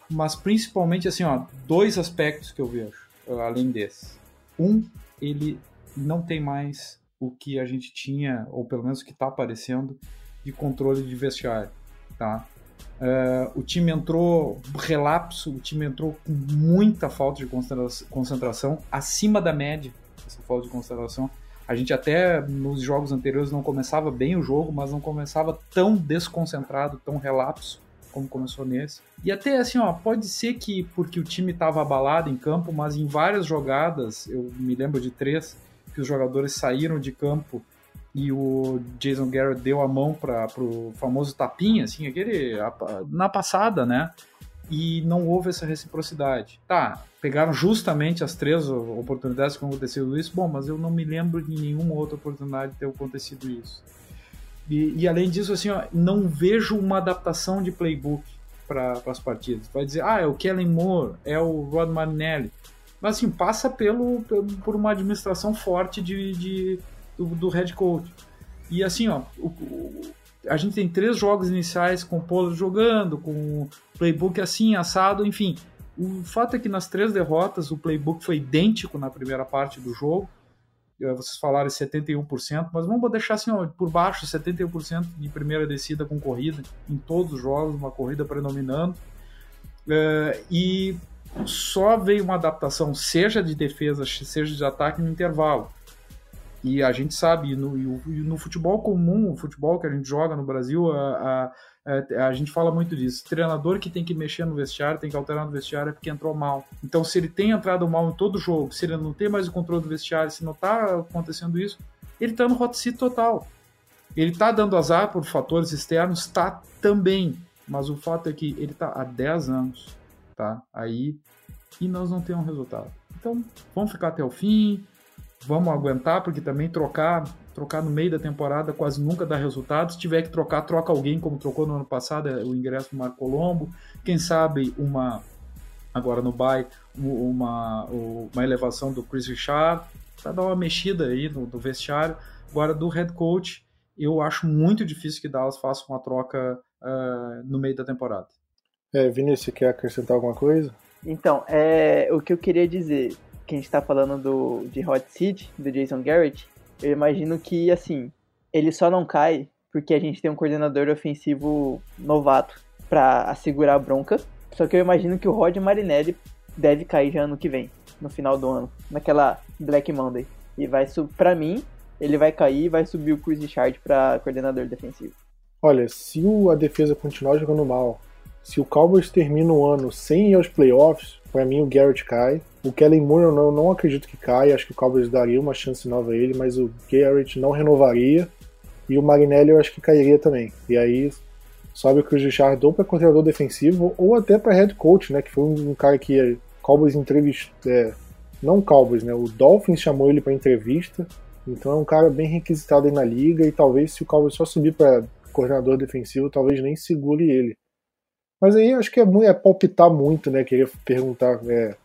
mas principalmente, assim, ó, dois aspectos que eu vejo, além desse. Um, ele não tem mais o que a gente tinha, ou pelo menos o que está aparecendo, de controle de vestiário, tá? Uh, o time entrou relapso, o time entrou com muita falta de concentração, acima da média, essa falta de concentração. A gente até nos jogos anteriores não começava bem o jogo, mas não começava tão desconcentrado, tão relapso como começou nesse. E até assim, ó, pode ser que porque o time estava abalado em campo, mas em várias jogadas, eu me lembro de três, que os jogadores saíram de campo e o Jason Garrett deu a mão para o famoso tapinha, assim, aquele na passada, né? E não houve essa reciprocidade. Tá, pegaram justamente as três oportunidades que aconteceu isso. Bom, mas eu não me lembro de nenhuma outra oportunidade de ter acontecido isso. E, e além disso, assim, ó, não vejo uma adaptação de playbook para as partidas. Vai dizer, ah, é o Kellen Moore, é o Rod Marinelli. Mas assim, passa pelo, por uma administração forte de, de do, do head coach. E assim, ó, o, a gente tem três jogos iniciais com o Polo jogando, com o playbook assim, assado, enfim. O fato é que nas três derrotas o playbook foi idêntico na primeira parte do jogo. Vocês falaram 71%, mas vamos deixar assim, ó, por baixo, 71% de primeira descida com corrida em todos os jogos, uma corrida predominando. Uh, e só veio uma adaptação, seja de defesa, seja de ataque, no intervalo. E a gente sabe, no, no futebol comum, o futebol que a gente joga no Brasil, a, a, a, gente fala muito disso. Treinador que tem que mexer no vestiário, tem que alterar no vestiário é porque entrou mal. Então, se ele tem entrado mal em todo jogo, se ele não tem mais o controle do vestiário, se não está acontecendo isso, ele está no hot seat total. Ele está dando azar por fatores externos, está também. Mas o fato é que ele está há 10 anos tá? aí e nós não temos resultado. Então, vamos ficar até o fim, vamos aguentar, porque também trocar trocar no meio da temporada quase nunca dá resultado. Se tiver que trocar, troca alguém, como trocou no ano passado é o ingresso do Marco Colombo. Quem sabe uma, agora no Bay, uma, uma elevação do Chris Richard, para dar uma mexida aí no, no vestiário. Agora, do head coach, eu acho muito difícil que Dallas faça uma troca uh, no meio da temporada. É, Vinícius, quer acrescentar alguma coisa? Então, é, o que eu queria dizer, que a gente está falando do, de Hot Seat, do Jason Garrett, eu imagino que, assim, ele só não cai porque a gente tem um coordenador ofensivo novato para assegurar a bronca. Só que eu imagino que o Rod Marinelli deve cair já ano que vem, no final do ano, naquela Black Monday. E vai para mim, ele vai cair e vai subir o Chris Richard para coordenador defensivo. Olha, se a defesa continuar jogando mal, se o Cowboys termina o ano sem ir aos playoffs, para mim o Garrett cai. O Kellen Moore eu não, não acredito que caia, acho que o Cowboys daria uma chance nova a ele, mas o Garrett não renovaria. E o Marinelli eu acho que cairia também. E aí sobe o Chris Richard ou para coordenador defensivo ou até para head coach, né? Que foi um, cara que Cowboys entrevistou. É, não Cowboys, né? O Dolphins chamou ele para entrevista. Então é um cara bem requisitado aí na liga e talvez se o Cowboys só subir para coordenador defensivo, talvez nem segure ele. Mas aí acho que é, é palpitar muito, né? Queria perguntar, é,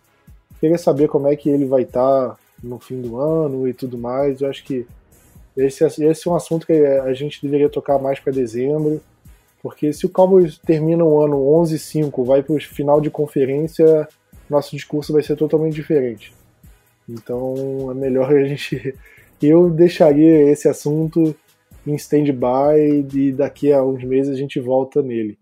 queria saber como é que ele vai estar tá no fim do ano e tudo mais. Eu acho que esse, esse é um assunto que a gente deveria tocar mais para dezembro, porque se o Cowboys termina o ano 11-5, vai para o final de conferência, nosso discurso vai ser totalmente diferente. Então é melhor a gente. [laughs] Eu deixaria esse assunto em stand-by e daqui a uns meses a gente volta nele.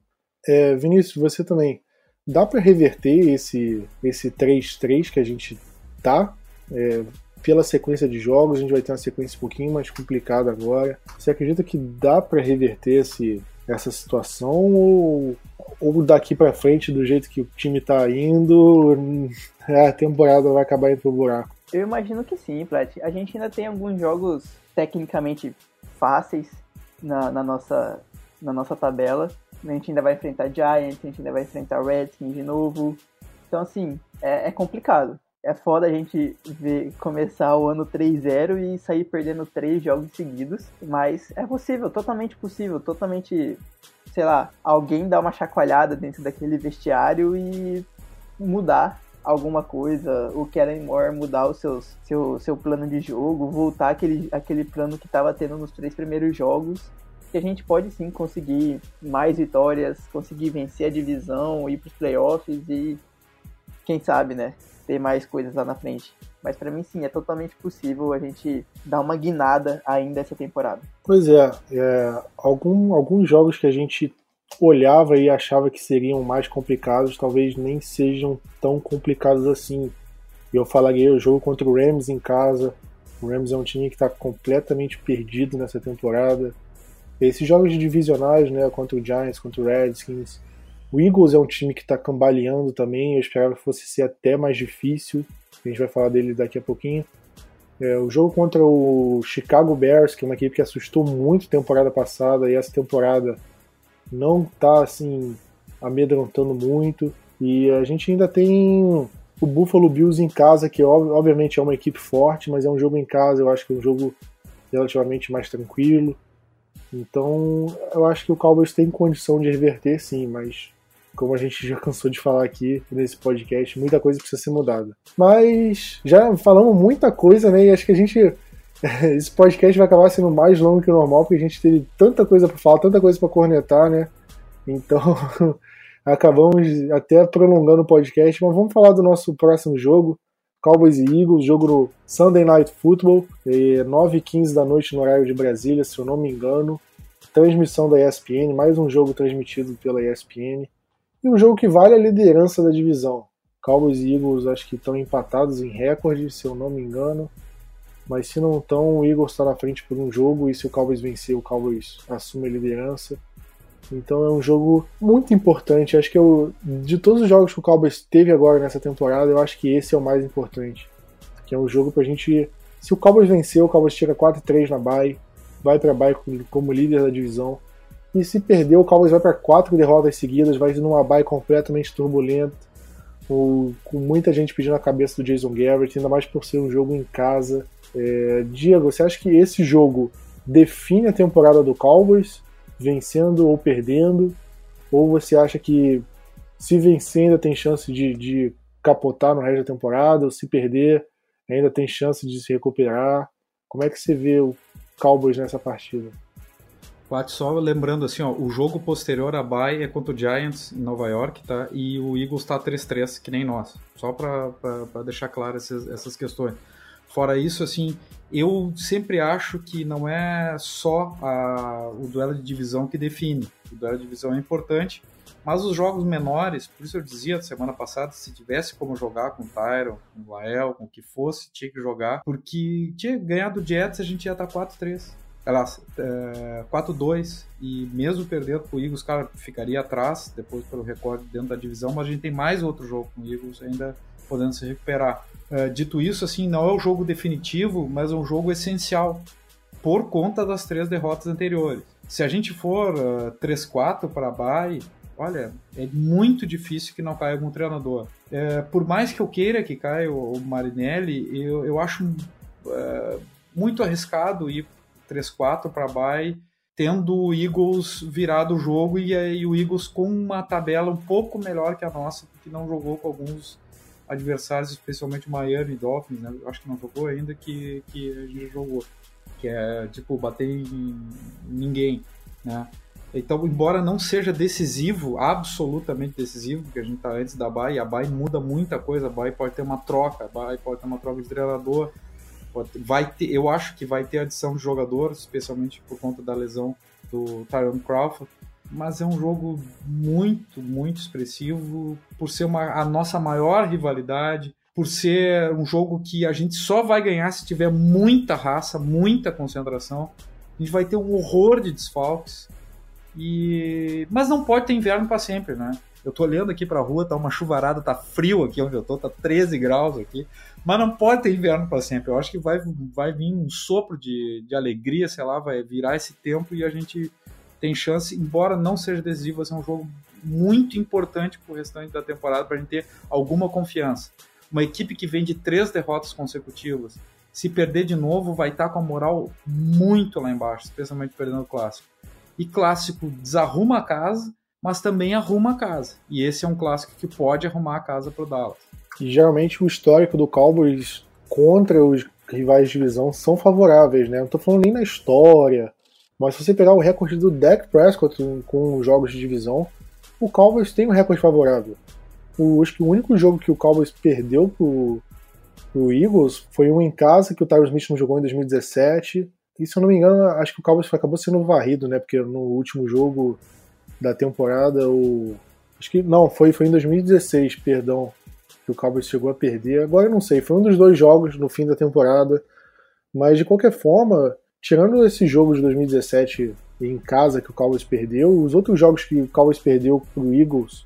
É, Vinícius, você também. Dá para reverter esse esse 3-3 que a gente tá? É, pela sequência de jogos, a gente vai ter uma sequência um pouquinho mais complicada agora. Você acredita que dá para reverter esse, essa situação ou, ou daqui para frente, do jeito que o time tá indo, [laughs] a temporada vai acabar indo pro buraco? Eu imagino que sim, Plat. A gente ainda tem alguns jogos tecnicamente fáceis na, na, nossa, na nossa tabela. A gente ainda vai enfrentar Giants, a gente ainda vai enfrentar Redskins de novo. Então, assim, é, é complicado. É foda a gente ver começar o ano 3-0 e sair perdendo três jogos seguidos, mas é possível, totalmente possível, totalmente, sei lá, alguém dar uma chacoalhada dentro daquele vestiário e mudar alguma coisa, o Kellen Moore mudar o seus, seu, seu plano de jogo, voltar aquele, aquele plano que estava tendo nos três primeiros jogos que a gente pode sim conseguir mais vitórias, conseguir vencer a divisão, ir para os playoffs e quem sabe, né, ter mais coisas lá na frente. Mas para mim sim, é totalmente possível a gente dar uma guinada ainda essa temporada. Pois é, é algum, alguns jogos que a gente olhava e achava que seriam mais complicados, talvez nem sejam tão complicados assim. Eu falaria o jogo contra o Rams em casa. O Rams é um time que está completamente perdido nessa temporada. Esses jogos divisionais, né, contra o Giants, contra o Redskins. O Eagles é um time que está cambaleando também. Eu esperava que fosse ser até mais difícil. A gente vai falar dele daqui a pouquinho. É, o jogo contra o Chicago Bears, que é uma equipe que assustou muito temporada passada, e essa temporada não está assim amedrontando muito. E a gente ainda tem o Buffalo Bills em casa, que obviamente é uma equipe forte, mas é um jogo em casa, eu acho que é um jogo relativamente mais tranquilo. Então, eu acho que o Cowboys tem condição de reverter, sim, mas como a gente já cansou de falar aqui nesse podcast, muita coisa precisa ser mudada. Mas já falamos muita coisa, né? E acho que a gente [laughs] esse podcast vai acabar sendo mais longo que o normal, porque a gente teve tanta coisa para falar, tanta coisa para cornetar, né? Então, [laughs] acabamos até prolongando o podcast, mas vamos falar do nosso próximo jogo, Cowboys e Eagles, jogo no Sunday Night Football, 9h15 é, da noite no horário de Brasília, se eu não me engano. Transmissão da ESPN, mais um jogo transmitido pela ESPN. E um jogo que vale a liderança da divisão. Cowboys e Eagles acho que estão empatados em recorde, se eu não me engano. Mas se não estão, o Eagles está na frente por um jogo e se o Cowboys vencer, o Cowboys assume a liderança. Então é um jogo muito importante. Acho que eu, de todos os jogos que o Cowboys teve agora nessa temporada, eu acho que esse é o mais importante. Que é um jogo pra gente. Se o Cowboys vencer, o Cowboys tira 4-3 na bye, vai pra bye como líder da divisão. E se perder, o Cowboys vai para quatro derrotas seguidas, vai numa bye completamente turbulenta, com muita gente pedindo a cabeça do Jason Garrett, ainda mais por ser um jogo em casa. É, Diego, você acha que esse jogo define a temporada do Cowboys, vencendo ou perdendo? Ou você acha que se vencer ainda tem chance de, de capotar no resto da temporada, ou se perder ainda tem chance de se recuperar? Como é que você vê o Cowboys nessa partida? Só lembrando assim, ó, o jogo posterior a bye é contra o Giants em Nova York, tá? E o Eagles tá 3-3, que nem nós. Só para deixar claro essas, essas questões. Fora isso, assim, eu sempre acho que não é só a, o duelo de divisão que define. O duelo de divisão é importante, mas os jogos menores, por isso eu dizia semana passada, se tivesse como jogar com o Tyron, com o Lael, com o que fosse, tinha que jogar, porque tinha ganhado o Jets, a gente ia estar 4-3. Aliás, é, 4-2 e mesmo perdendo com o Eagles, cara, ficaria atrás depois pelo recorde dentro da divisão, mas a gente tem mais outro jogo com o Eagles ainda podendo se recuperar. Uh, dito isso, assim, não é o jogo definitivo, mas é um jogo essencial por conta das três derrotas anteriores. Se a gente for uh, ah, 3-4 para a Bay, olha, é muito difícil que não caia algum treinador. É, por mais que eu queira que caia o, Marinelli, eu, eu acho uh, muito arriscado ir 3-4 para Bay, tendo o Eagles virado o jogo e, e o Eagles com uma tabela um pouco melhor que a nossa, porque não jogou com alguns adversários, especialmente Miami Dolphins, né? acho que não jogou ainda, que, que a gente jogou. Que é, tipo, bater em ninguém, né? Então, embora não seja decisivo, absolutamente decisivo, porque a gente está antes da Bay, a Bay muda muita coisa, a Bay pode ter uma troca, a Bay pode ter uma troca de treinador, vai ter, eu acho que vai ter adição de jogadores, especialmente por conta da lesão do Tyron Crawford, mas é um jogo muito, muito expressivo, por ser uma, a nossa maior rivalidade, por ser um jogo que a gente só vai ganhar se tiver muita raça, muita concentração. A gente vai ter um horror de desfalques. E... Mas não pode ter inverno para sempre, né? Eu tô olhando aqui pra rua, tá uma chuvarada, tá frio aqui onde eu tô, tá 13 graus aqui. Mas não pode ter inverno para sempre. Eu acho que vai, vai vir um sopro de, de alegria, sei lá, vai virar esse tempo e a gente tem chance, embora não seja decisivo, vai ser um jogo muito importante para o restante da temporada para a gente ter alguma confiança. Uma equipe que vem de três derrotas consecutivas, se perder de novo, vai estar tá com a moral muito lá embaixo, especialmente perdendo o clássico. E clássico desarruma a casa, mas também arruma a casa. E esse é um clássico que pode arrumar a casa para o Dallas. E geralmente o histórico do Cowboys contra os rivais de divisão são favoráveis, né? Não estou falando nem na história, mas se você pegar o recorde do Dak Prescott com jogos de divisão, o Cowboys tem um recorde favorável. O, acho que o único jogo que o Cowboys perdeu pro, pro Eagles foi um em casa que o Tyrus Smith não jogou em 2017. E se eu não me engano, acho que o Cowboys acabou sendo varrido, né? Porque no último jogo da temporada, o. Acho que. Não, foi, foi em 2016, perdão. Que o Cowboys chegou a perder. Agora eu não sei, foi um dos dois jogos no fim da temporada. Mas de qualquer forma, tirando esse jogo de 2017 em casa que o Cowboys perdeu, os outros jogos que o Cowboys perdeu pro Eagles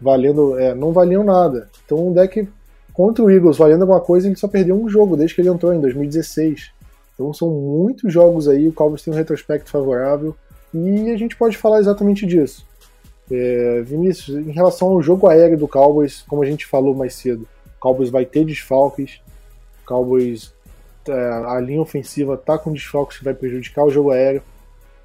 valendo, é, não valiam nada. Então o deck contra o Eagles valendo alguma coisa, ele só perdeu um jogo desde que ele entrou em 2016. Então são muitos jogos aí, o Cowboys tem um retrospecto favorável e a gente pode falar exatamente disso. É, Vinícius, em relação ao jogo aéreo do Cowboys, como a gente falou mais cedo, o Cowboys vai ter desfalques, o Cowboys a linha ofensiva tá com desfalques que vai prejudicar o jogo aéreo,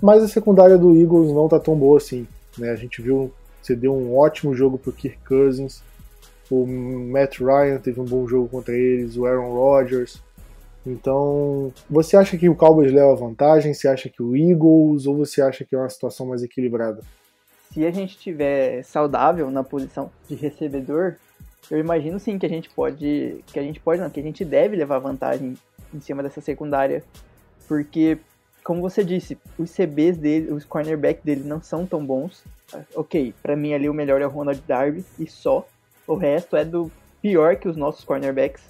mas a secundária do Eagles não tá tão boa assim. Né? A gente viu, você deu um ótimo jogo pro Kirk Cousins, o Matt Ryan teve um bom jogo contra eles, o Aaron Rodgers. Então, você acha que o Cowboys leva vantagem? Você acha que o Eagles? Ou você acha que é uma situação mais equilibrada? Se a gente tiver saudável na posição de recebedor, eu imagino sim que a gente pode, que a gente pode não, que a gente deve levar vantagem em cima dessa secundária, porque como você disse, os CBs dele, os cornerbacks dele não são tão bons. Ok, para mim ali o melhor é o Ronald Darby e só. O resto é do pior que os nossos cornerbacks.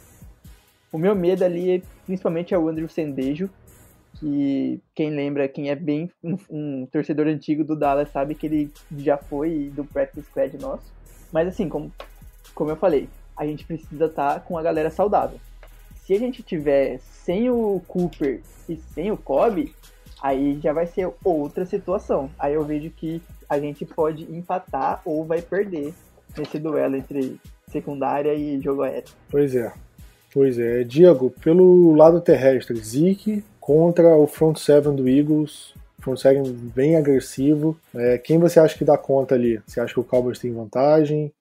O meu medo ali, principalmente, é o Andrew Sendejo, que quem lembra, quem é bem um, um, torcedor antigo do Dallas sabe que ele já foi do practice squad nosso. Mas assim, como, como eu falei, a gente precisa estar tá com a galera saudável. Se a gente tiver sem o Cooper e sem o Kobe, aí já vai ser outra situação. Aí eu vejo que a gente pode empatar ou vai perder nesse duelo entre secundária e jogo aéreo. Pois é. Pois é. Diego, pelo lado terrestre, Zeke contra o front seven do Eagles, front seven bem agressivo. É, quem você acha que dá conta ali? Você acha que o Cowboys tem vantagem?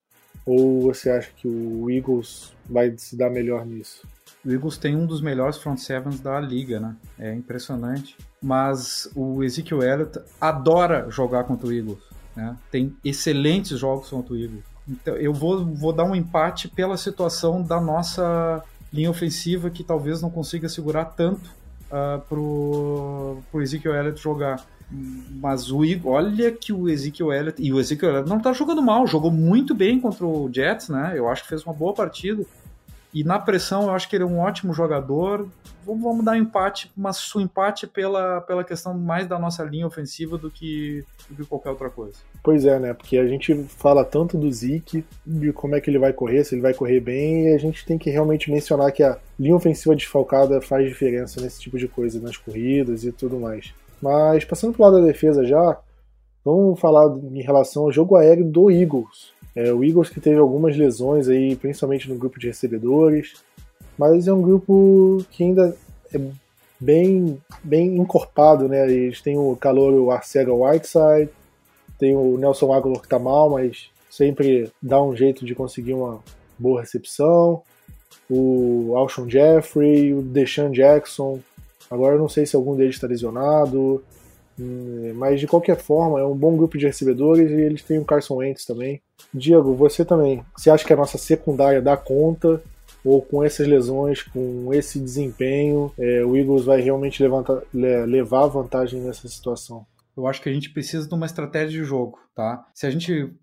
Ou você acha que o Eagles vai se dar melhor nisso? O Eagles tem um dos melhores front sevens da liga, né? É impressionante. Mas o Ezekiel Elliott adora jogar contra o Eagles. Né? Tem excelentes jogos contra o Eagles. Então, eu vou, vou dar um empate pela situação da nossa linha ofensiva que talvez não consiga segurar tanto uh, pro, pro Ezekiel Elliott jogar. Mas o olha que o Ezekiel Elliott e o Ezekiel Elliott não tá jogando mal, jogou muito bem contra o Jets, né? Eu acho que fez uma boa partida. E na pressão, eu acho que ele é um ótimo jogador. Vamos dar empate, mas o empate pela, pela questão mais da nossa linha ofensiva do que, do que qualquer outra coisa. Pois é, né? Porque a gente fala tanto do Zeke, de como é que ele vai correr, se ele vai correr bem, e a gente tem que realmente mencionar que a linha ofensiva desfalcada faz diferença nesse tipo de coisa, nas corridas e tudo mais. Mas passando pro lado da defesa já, vamos falar em relação ao jogo aéreo do Eagles. É, o Eagles que teve algumas lesões aí, principalmente no grupo de recebedores, mas é um grupo que ainda é bem, bem encorpado, né? Eles têm o calor Arcega Whiteside, tem o Nelson Aguilar que tá mal, mas sempre dá um jeito de conseguir uma boa recepção. O Alshon Jeffrey, o Deshaun Jackson. Agora eu não sei se algum deles está lesionado. Hum, mas de qualquer forma, é um bom grupo de recebedores e eles têm o Carson Wentz também. Diego, você também. Você acha que a nossa secundária dá conta? Ou com essas lesões, com esse desempenho, é, o Eagles vai realmente levar vantagem nessa situação? eu acho que a gente precisa de uma estratégia de jogo, tá? Se a gente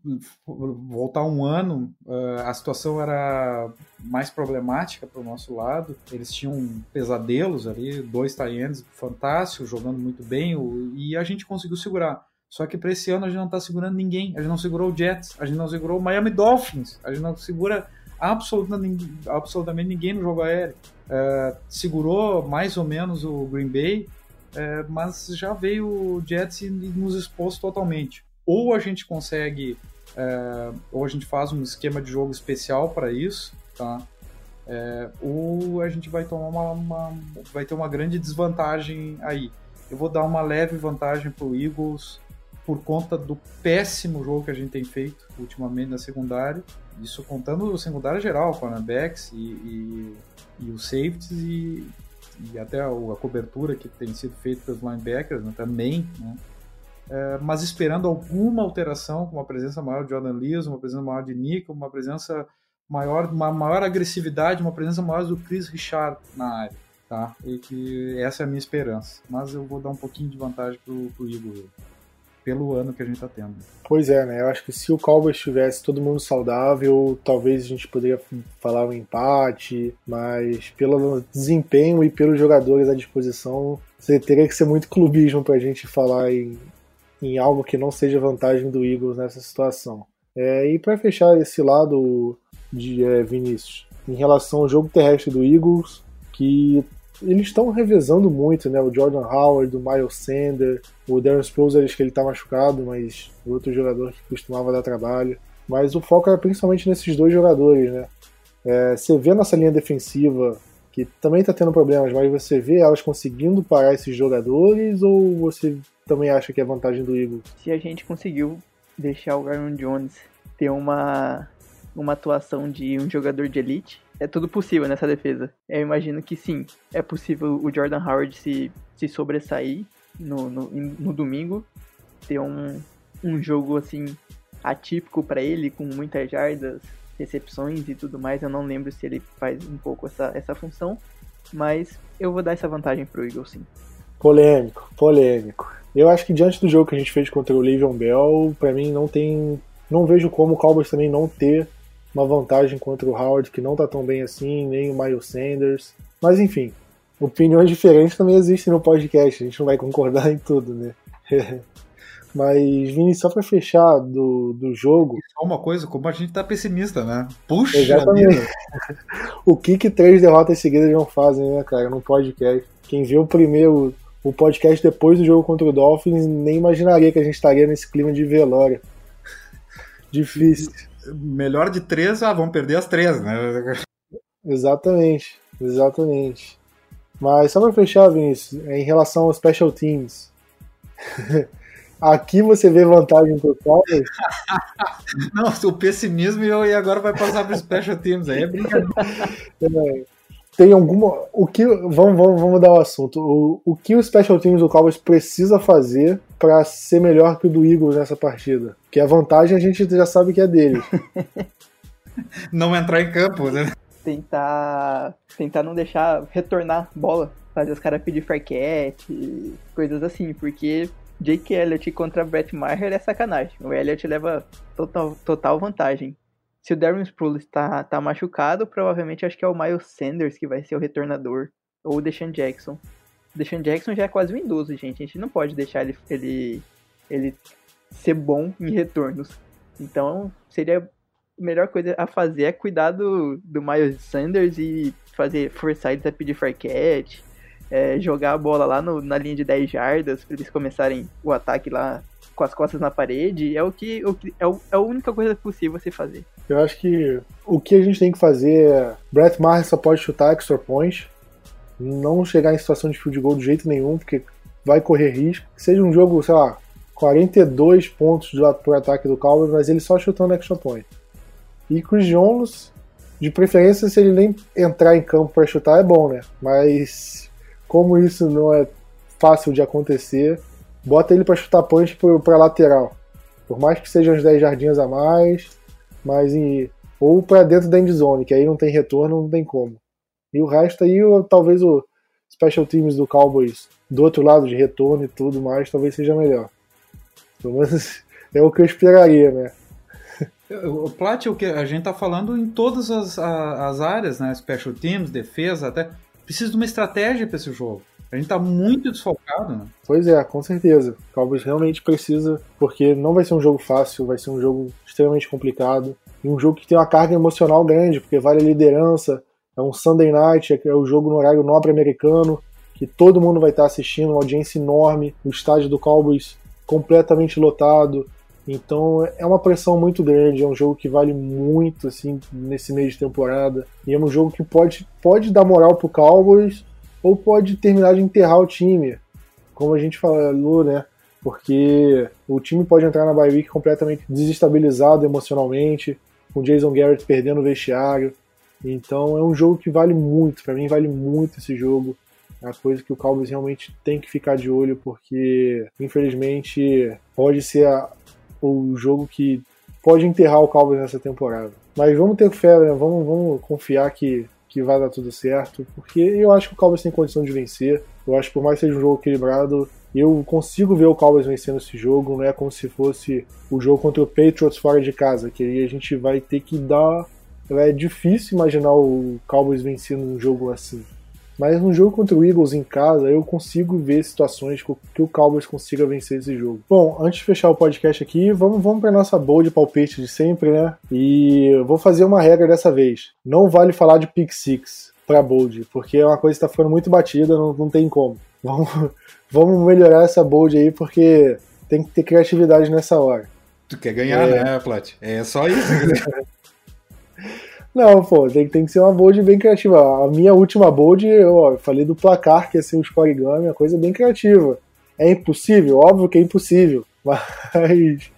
voltar um ano, eh, a situação era mais problemática para o nosso lado. Eles tinham pesadelos ali, dois Tyrants fantásticos, jogando muito bem, e a gente conseguiu segurar. Só que para esse ano a gente não está segurando ninguém. A gente não segurou o Jets, a gente não segurou o Miami Dolphins, a gente não segura absolutamente, absolutamente ninguém no jogo aéreo. Uh, segurou mais ou menos o Green Bay, é, mas já veio o Jets e nos expôs totalmente. Ou a gente consegue, é, ou a gente faz um esquema de jogo especial para isso, tá? É, ou a gente vai tomar uma, uma, vai ter uma grande desvantagem aí. Eu vou dar uma leve vantagem para o Eagles por conta do péssimo jogo que a gente tem feito ultimamente na secundária. Isso contando o secundário geral, cornerbacks e, e, e os safeties e, e até a, a, cobertura que tem sido feita pelos linebackers né, também, né? É, mas esperando alguma alteração, com uma presença maior de Jordan Lewis, uma presença maior de Nick, uma presença maior, uma maior agressividade, uma presença maior do Chris Richard na área, tá? E que essa é a minha esperança. Mas eu vou dar um pouquinho de vantagem pro, pro Eagles pelo ano que a gente está tendo. Pois é, né? Eu acho que se o Cowboys tivesse todo mundo saudável, talvez a gente poderia falar um empate, mas pelo desempenho e pelos jogadores à disposição, teria que ser muito clubismo para a gente falar em, em algo que não seja vantagem do Eagles nessa situação. É, e para fechar esse lado de é, Vinícius, em relação ao jogo terrestre do Eagles, que eles estão revezando muito, né? O Jordan Howard, o Miles Sander, o Darren Sproles, acho que ele tá machucado, mas outro jogador que costumava dar trabalho. Mas o foco era principalmente nesses dois jogadores, né? É, você vê nossa linha defensiva, que também tá tendo problemas, mas você vê elas conseguindo parar esses jogadores ou você também acha que é vantagem do Eagles? Se a gente conseguiu deixar o Aaron Jones ter uma, uma atuação de um jogador de elite, é tudo possível nessa defesa. Eu imagino que sim, é possível o Jordan Howard se, se sobressair no, no, no domingo, ter um, um jogo assim atípico para ele, com muitas jardas, recepções e tudo mais. Eu não lembro se ele faz um pouco essa, essa função, mas eu vou dar essa vantagem pro Eagles sim. Polêmico, polêmico. Eu acho que diante do jogo que a gente fez contra o Le'Veon Bell, para mim não tem, não vejo como o Cowboys também não ter uma vantagem contra o Howard, que não tá tão bem assim, nem o Miles Sanders. Mas enfim, opiniões diferentes também existem no podcast, a gente não vai concordar [laughs] em tudo, né? [laughs] Mas, Vini, só pra fechar do, do jogo. Só uma coisa, como a gente tá pessimista, né? Puxa! Exatamente. [laughs] o que que três derrotas seguidas não fazem, né, cara, no podcast? Quem viu o primeiro, o podcast depois do jogo contra o Dolphins, nem imaginaria que a gente estaria nesse clima de velório. Difícil. Melhor de três, ah, vamos perder as três, né? Exatamente, exatamente. Mas só pra fechar, Vinícius, em relação aos special teams. [laughs] Aqui você vê vantagem total. [laughs] Não, o pessimismo e agora vai passar para os special teams. Aí é brincadeira. [laughs] É, tem alguma. O que. Vamos, vamos, vamos mudar o assunto. O, o que o special teams do Cowboys precisa fazer para ser melhor que o do Eagles nessa partida? Que a vantagem a gente já sabe que é deles. [laughs] não entrar em campo, né? Tentar. Tentar não deixar retornar bola. Fazer os caras pedir farquete, coisas assim, porque Jake Elliott contra Brett Maher é sacanagem. O Elliott leva total, total vantagem. Se o Darren Sproles tá, tá machucado, provavelmente acho que é o Miles Sanders que vai ser o retornador. Ou o Deshaun Jackson. Deshaun Jackson já é quase um idoso, gente. A gente não pode deixar ele, ele, ele ser bom em retornos. Então, seria a melhor coisa a fazer é cuidar do, do Miles Sanders e fazer eles a pedir farquete é, jogar a bola lá no, na linha de 10 jardas para eles começarem o ataque lá com as costas na parede, é o que, o que é, o, é, a única coisa possível você fazer. Eu acho que o que a gente tem que fazer é. Brett Maher só pode chutar extra point, não chegar em situação de field goal de jeito nenhum, porque vai correr risco. Seja um jogo, sei lá, 42 pontos pro ataque do Cowboys, mas ele só chutando extra point. E Chris Jones, de preferência, se ele nem entrar em campo para chutar, é bom, né? Mas como isso não é fácil de acontecer, bota ele para chutar punch para lateral. Por mais que sejam uns 10 jardinhas a mais, mas em, ou para dentro da endzone, que aí não tem retorno, não tem como. E o resto aí, talvez o special teams do Cowboys do outro lado de retorno e tudo mais, talvez seja melhor. Pelo menos [laughs] é o que eu esperaria, né? O Plat, o que a gente tá falando em todas as, as áreas, né? Special teams, defesa, até precisa de uma estratégia para esse jogo. A gente tá muito desfocado, né? Pois é, com certeza. O Cowboys realmente precisa, porque não vai ser um jogo fácil, vai ser um jogo extremamente complicado. E um jogo que tem uma carga emocional grande, porque vale a liderança. É um Sunday night, é o jogo no horário nobre americano, que todo mundo vai estar assistindo, uma audiência enorme, o estádio do Cowboys completamente lotado. Então é uma pressão muito grande, é um jogo que vale muito assim nesse meio de temporada. E é um jogo que pode, pode dar moral pro Cowboys ou pode terminar de enterrar o time. Como a gente falou, né? Porque o time pode entrar na bye week completamente desestabilizado emocionalmente, com Jason Garrett perdendo o vestiário. Então é um jogo que vale muito, para mim vale muito esse jogo. É uma coisa que o Cowboys realmente tem que ficar de olho, porque infelizmente pode ser a, o jogo que pode enterrar o Cowboys nessa temporada. Mas vamos ter fé, né? vamos, vamos confiar que, que vai dar tudo certo, porque eu acho que o Cowboys tem condição de vencer. Eu acho que por mais que seja um jogo equilibrado, eu consigo ver o Cowboys vencendo esse jogo, não é como se fosse o jogo contra o Patriots fora de casa, que aí a gente vai ter que dar. É difícil imaginar o Cowboys vencendo um jogo assim. Mas no jogo contra o Eagles em casa, eu consigo ver situações que o Cowboys consiga vencer esse jogo. Bom, antes de fechar o podcast aqui, vamos, vamos para nossa bold palpite de sempre, né? E eu vou fazer uma regra dessa vez. Não vale falar de pick six para bold, porque é uma coisa que está ficando muito batida, não, não tem como. [laughs] Vamos, vamos melhorar essa bold aí, porque tem que ter criatividade nessa hora. Tu quer ganhar, é... né, Plat? É só isso. [laughs] Não, pô, tem, tem que ser uma bold bem criativa. A minha última bold, eu, ó, falei do placar, que ia ser o scorigami, uma coisa bem criativa. É impossível? Óbvio que é impossível, [laughs] mas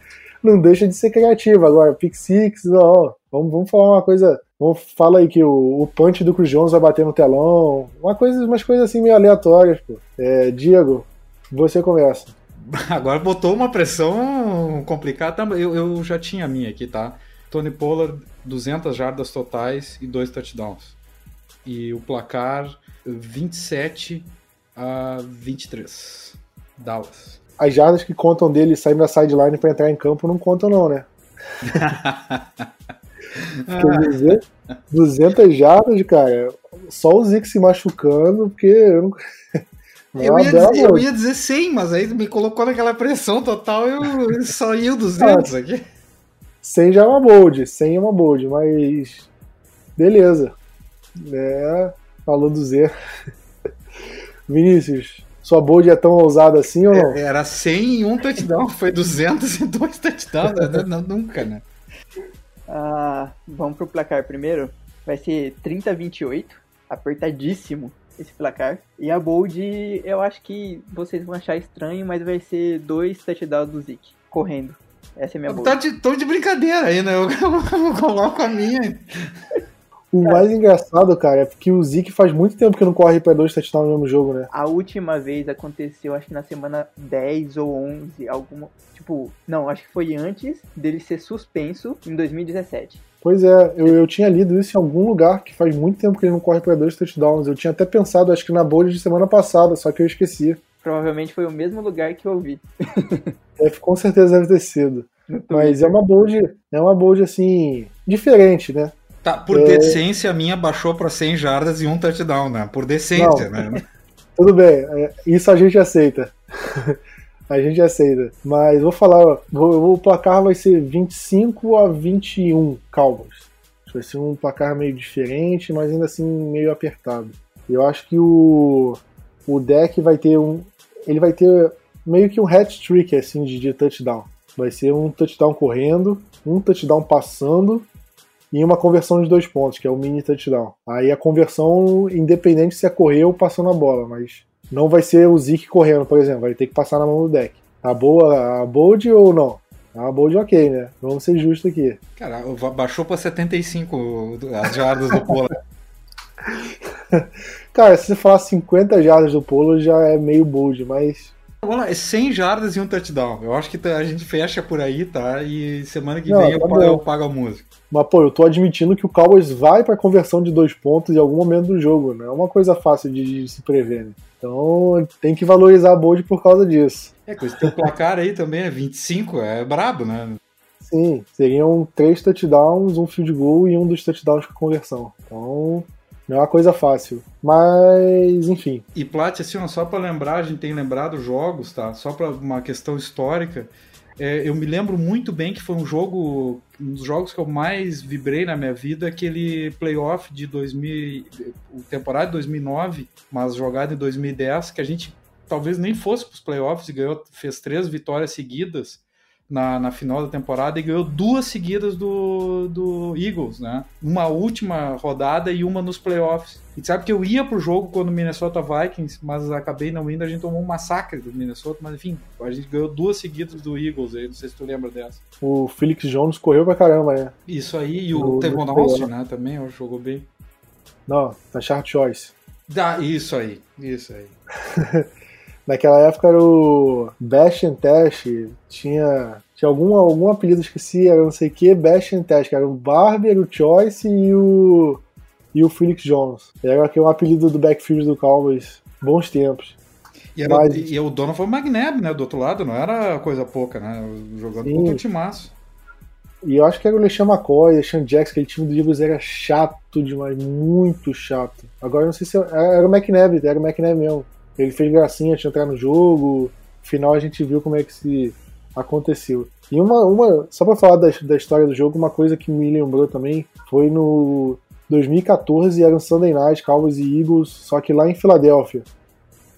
não deixa de ser criativa. Agora, pick six, vamos, vamos falar uma coisa. Vamos, fala aí que o, o punch do Cruz Jones vai bater no telão, uma coisa, umas coisas assim meio aleatórias, pô. É, Diego, você começa. [laughs] Agora botou uma pressão complicada. Eu, eu já tinha a minha aqui, tá? Tony Pollard, 200 jardas totais e dois touchdowns. E o placar 27 a 23. Dallas. As jardas que contam dele saindo da sideline pra entrar em campo não contam, não, né? [laughs] Porque 200, 200 jardas, cara, só o Zeke se machucando, porque eu não. Eu ia, dizer, eu ia dizer 100, mas aí me colocou naquela pressão total ia o 200 aqui. 100 já é uma bold, 100 é uma bold, mas. Beleza. É, falou do Z. [laughs] Vinícius, sua bold é tão ousada assim ou não? Era 100 e um touchdown, foi 200 e dois touchdowns, né? Não, nunca, né? Ah, vamos pro placar primeiro. Vai ser 30 a 28, apertadíssimo esse placar. E a bold, eu acho que vocês vão achar estranho, mas vai ser dois touchdowns do Zeke, correndo. Essa é a minha bold. Tá de, tô de brincadeira aí, né? Eu, [laughs] eu coloco a minha. O mais engraçado, cara, é porque o Zeke faz muito tempo que não corre pra dois touchdowns no mesmo jogo, né? A última vez aconteceu, acho que na semana 10 ou 11, alguma. Tipo, não, acho que foi antes dele ser suspenso em 2017. Pois é, eu, eu tinha lido isso em algum lugar que faz muito tempo que ele não corre pra dois touchdowns. Eu tinha até pensado, acho que na bold de semana passada, só que eu esqueci. Provavelmente foi o mesmo lugar que eu vi. [laughs] É, com certeza deve ter sido. Mas é uma bold, é uma bold assim, diferente, né? Tá, por É. decência, a minha baixou pra 100 jardas e um touchdown, né? Por decência, Não. né? [laughs] Tudo bem, é, isso a gente aceita. [laughs] a gente aceita. Mas vou falar, o placar vai ser 25 a 21 Cowboys. Vai ser um placar meio diferente, mas ainda assim meio apertado. Eu acho que o, o deck vai ter um. Ele vai ter meio que um hat trick assim de, de touchdown. Vai ser um touchdown correndo, um touchdown passando e uma conversão de dois pontos, que é o mini touchdown. Aí a conversão, independente se é correr ou passando a bola, mas não vai ser o Zeke correndo, por exemplo, vai ter que passar na mão do deck. Tá boa a bold ou não? A bold ok, né? Vamos ser justos aqui. Cara, baixou pra 75 as jardas do Pola. [laughs] [laughs] Cara, se você falar 50 jardas do polo já é meio bold, mas Vamos lá, é 100 jardas e um touchdown. Eu acho que tá- a gente fecha por aí, tá? E semana que Não, vem eu, tá bom. eu pago a música. Mas, pô, eu tô admitindo que o Cowboys vai pra conversão de dois pontos em algum momento do jogo. Não é uma coisa fácil de, de se prever, né? Então tem que valorizar a bold por causa disso. É, com esse teu placar aí também, é 25, é brabo, né? Sim, seriam três touchdowns, um field goal e um dos touchdowns com conversão. Então, não é uma coisa fácil. Mas, enfim. E Plat, assim, ó, só pra lembrar, a gente tem lembrado jogos, tá? Só pra uma questão histórica. é, eu me lembro muito bem que foi um jogo, um dos jogos que eu mais vibrei na minha vida, aquele playoff de 2000, o temporada de 2009, mas jogado em 2010, que a gente talvez nem fosse para os playoffs e ganhou, fez três vitórias seguidas na, na final da temporada e ganhou duas seguidas do, do Eagles, né? Uma última rodada e uma nos playoffs. E sabe que eu ia pro jogo quando o Minnesota Vikings, mas acabei não indo, a gente tomou um massacre do Minnesota, mas enfim, a gente ganhou duas seguidas do Eagles aí, não sei se tu lembra dessa. O Felix Jones correu pra caramba, né? Isso aí, e o Do- Tevon Austin, né, também, ó, jogou bem. Não, tá Chart Choice. Dá, isso aí, isso aí. [laughs] Naquela época era o Bash and Tash, tinha, tinha algum, algum apelido, esqueci, era não sei o que, Bash and Tash, que era o Barber, o Choice e o, e o Felix Jones. Era que é um apelido do backfield do Cowboys, bons tempos. E, era, Mas- e o dono foi o McNabb, né, do outro lado, não era coisa pouca, né, jogando Sim. contra o timaço. E eu acho que era o LeSean McCoy, LeSean Jackson, aquele time do Eagles era chato demais, muito chato. Agora eu não sei se era, era o McNabb, era o McNabb mesmo. Ele fez gracinha de entrar no jogo, no final a gente viu como é que se aconteceu. E uma, uma só pra falar da, da história do jogo, uma coisa que me lembrou também foi no 2014, era um Sunday Night, Cowboys e Eagles, só que lá em Filadélfia.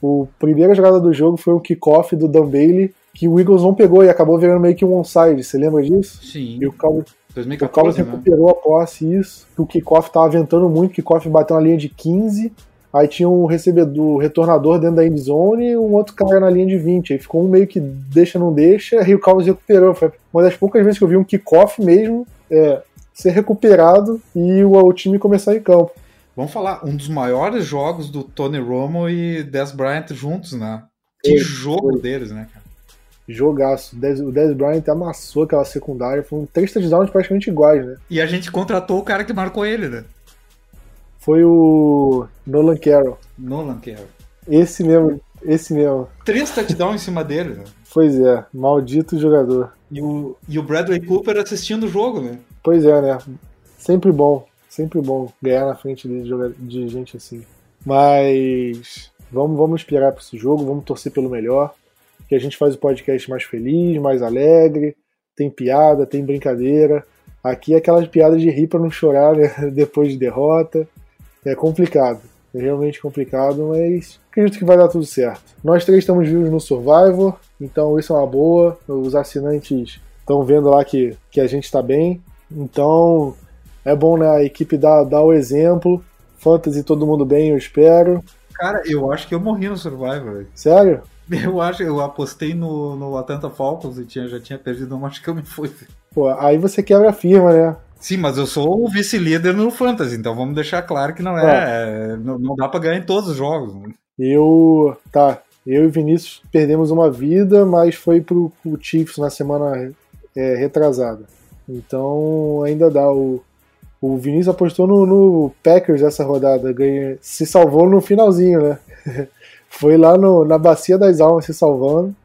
O primeira jogada do jogo foi um kickoff do Dan Bailey, que o Eagles não pegou e acabou virando meio que um onside, você lembra disso? Sim, E o Cowboys o Cowboys 2014, né? recuperou a posse, isso. O kickoff tava ventando muito, o kickoff bateu na linha de 15. Aí tinha um recebedor, retornador dentro da endzone e um outro cara na linha de 20. Aí ficou um meio que deixa, não deixa, e o Cowboys recuperou. Foi uma das poucas vezes que eu vi um kickoff mesmo é, ser recuperado e o, o time começar em campo. Vamos falar, um dos maiores jogos do Tony Romo e Des Bryant juntos, né? Que jogo foi. deles, né, cara? Jogaço. Dez- O Dez Bryant amassou aquela secundária. Foram três touchdowns praticamente iguais, né? E a gente contratou o cara que marcou ele, né? Foi o Nolan Carroll. Nolan Carroll. Esse mesmo, esse mesmo. Três touchdowns em cima dele, né? Pois é, maldito jogador. E o, e o Bradley Cooper assistindo o jogo, né? Pois é, né? Sempre bom, sempre bom ganhar na frente de, de gente assim. Mas vamos, vamos esperar para esse jogo, vamos torcer pelo melhor. Que a gente faz o podcast mais feliz, mais alegre, tem piada, tem brincadeira. Aqui é aquelas piadas de rir para não chorar né? [laughs] depois de derrota. É complicado, é realmente complicado, mas acredito que vai dar tudo certo. Nós três estamos vivos no Survivor, então isso é uma boa. Os assinantes estão vendo lá que, que a gente está bem. Então é bom né, a equipe dar, dar o exemplo. Fantasy todo mundo bem, eu espero. Cara, eu acho que eu morri no Survivor. Sério? Eu acho, eu apostei no, no Atlanta Falcons e tinha, já tinha perdido um, acho que eu me fui. Pô, aí você quebra a firma, né? Sim, mas eu sou o vice-líder no Fantasy, então vamos deixar claro que não é. é não, não, dá pra ganhar em todos os jogos. Eu. Tá. Eu e Vinícius perdemos uma vida, mas foi pro, pro Chiefs na semana é, retrasada. Então ainda dá. O, o Vinícius apostou no, no Packers essa rodada, ganha, se salvou no finalzinho, né? [laughs] foi lá no, na Bacia das Almas se salvando,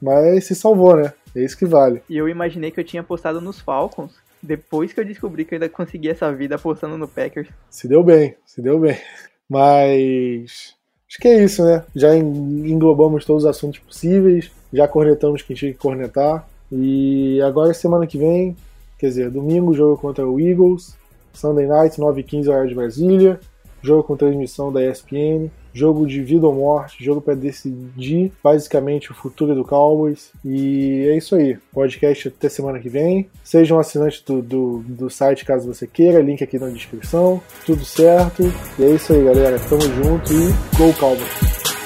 mas se salvou, né? É isso que vale. E eu imaginei que eu tinha apostado nos Falcons, depois que eu descobri que eu ainda consegui essa vida apostando no Packers. Se deu bem, se deu bem. Mas acho que é isso, né? Já englobamos todos os assuntos possíveis, já cornetamos quem tinha que cornetar. E agora semana que vem, quer dizer, domingo, jogo contra o Eagles, Sunday Night, 9h15 horário de Brasília, jogo com transmissão da ESPN jogo de vida ou morte, jogo para decidir basicamente o futuro do Cowboys. E é isso aí. Podcast até semana que vem. Seja um assinante do, do, do site caso você queira, link aqui na descrição. Tudo certo. E é isso aí, galera. Tamo junto e Go Cowboys!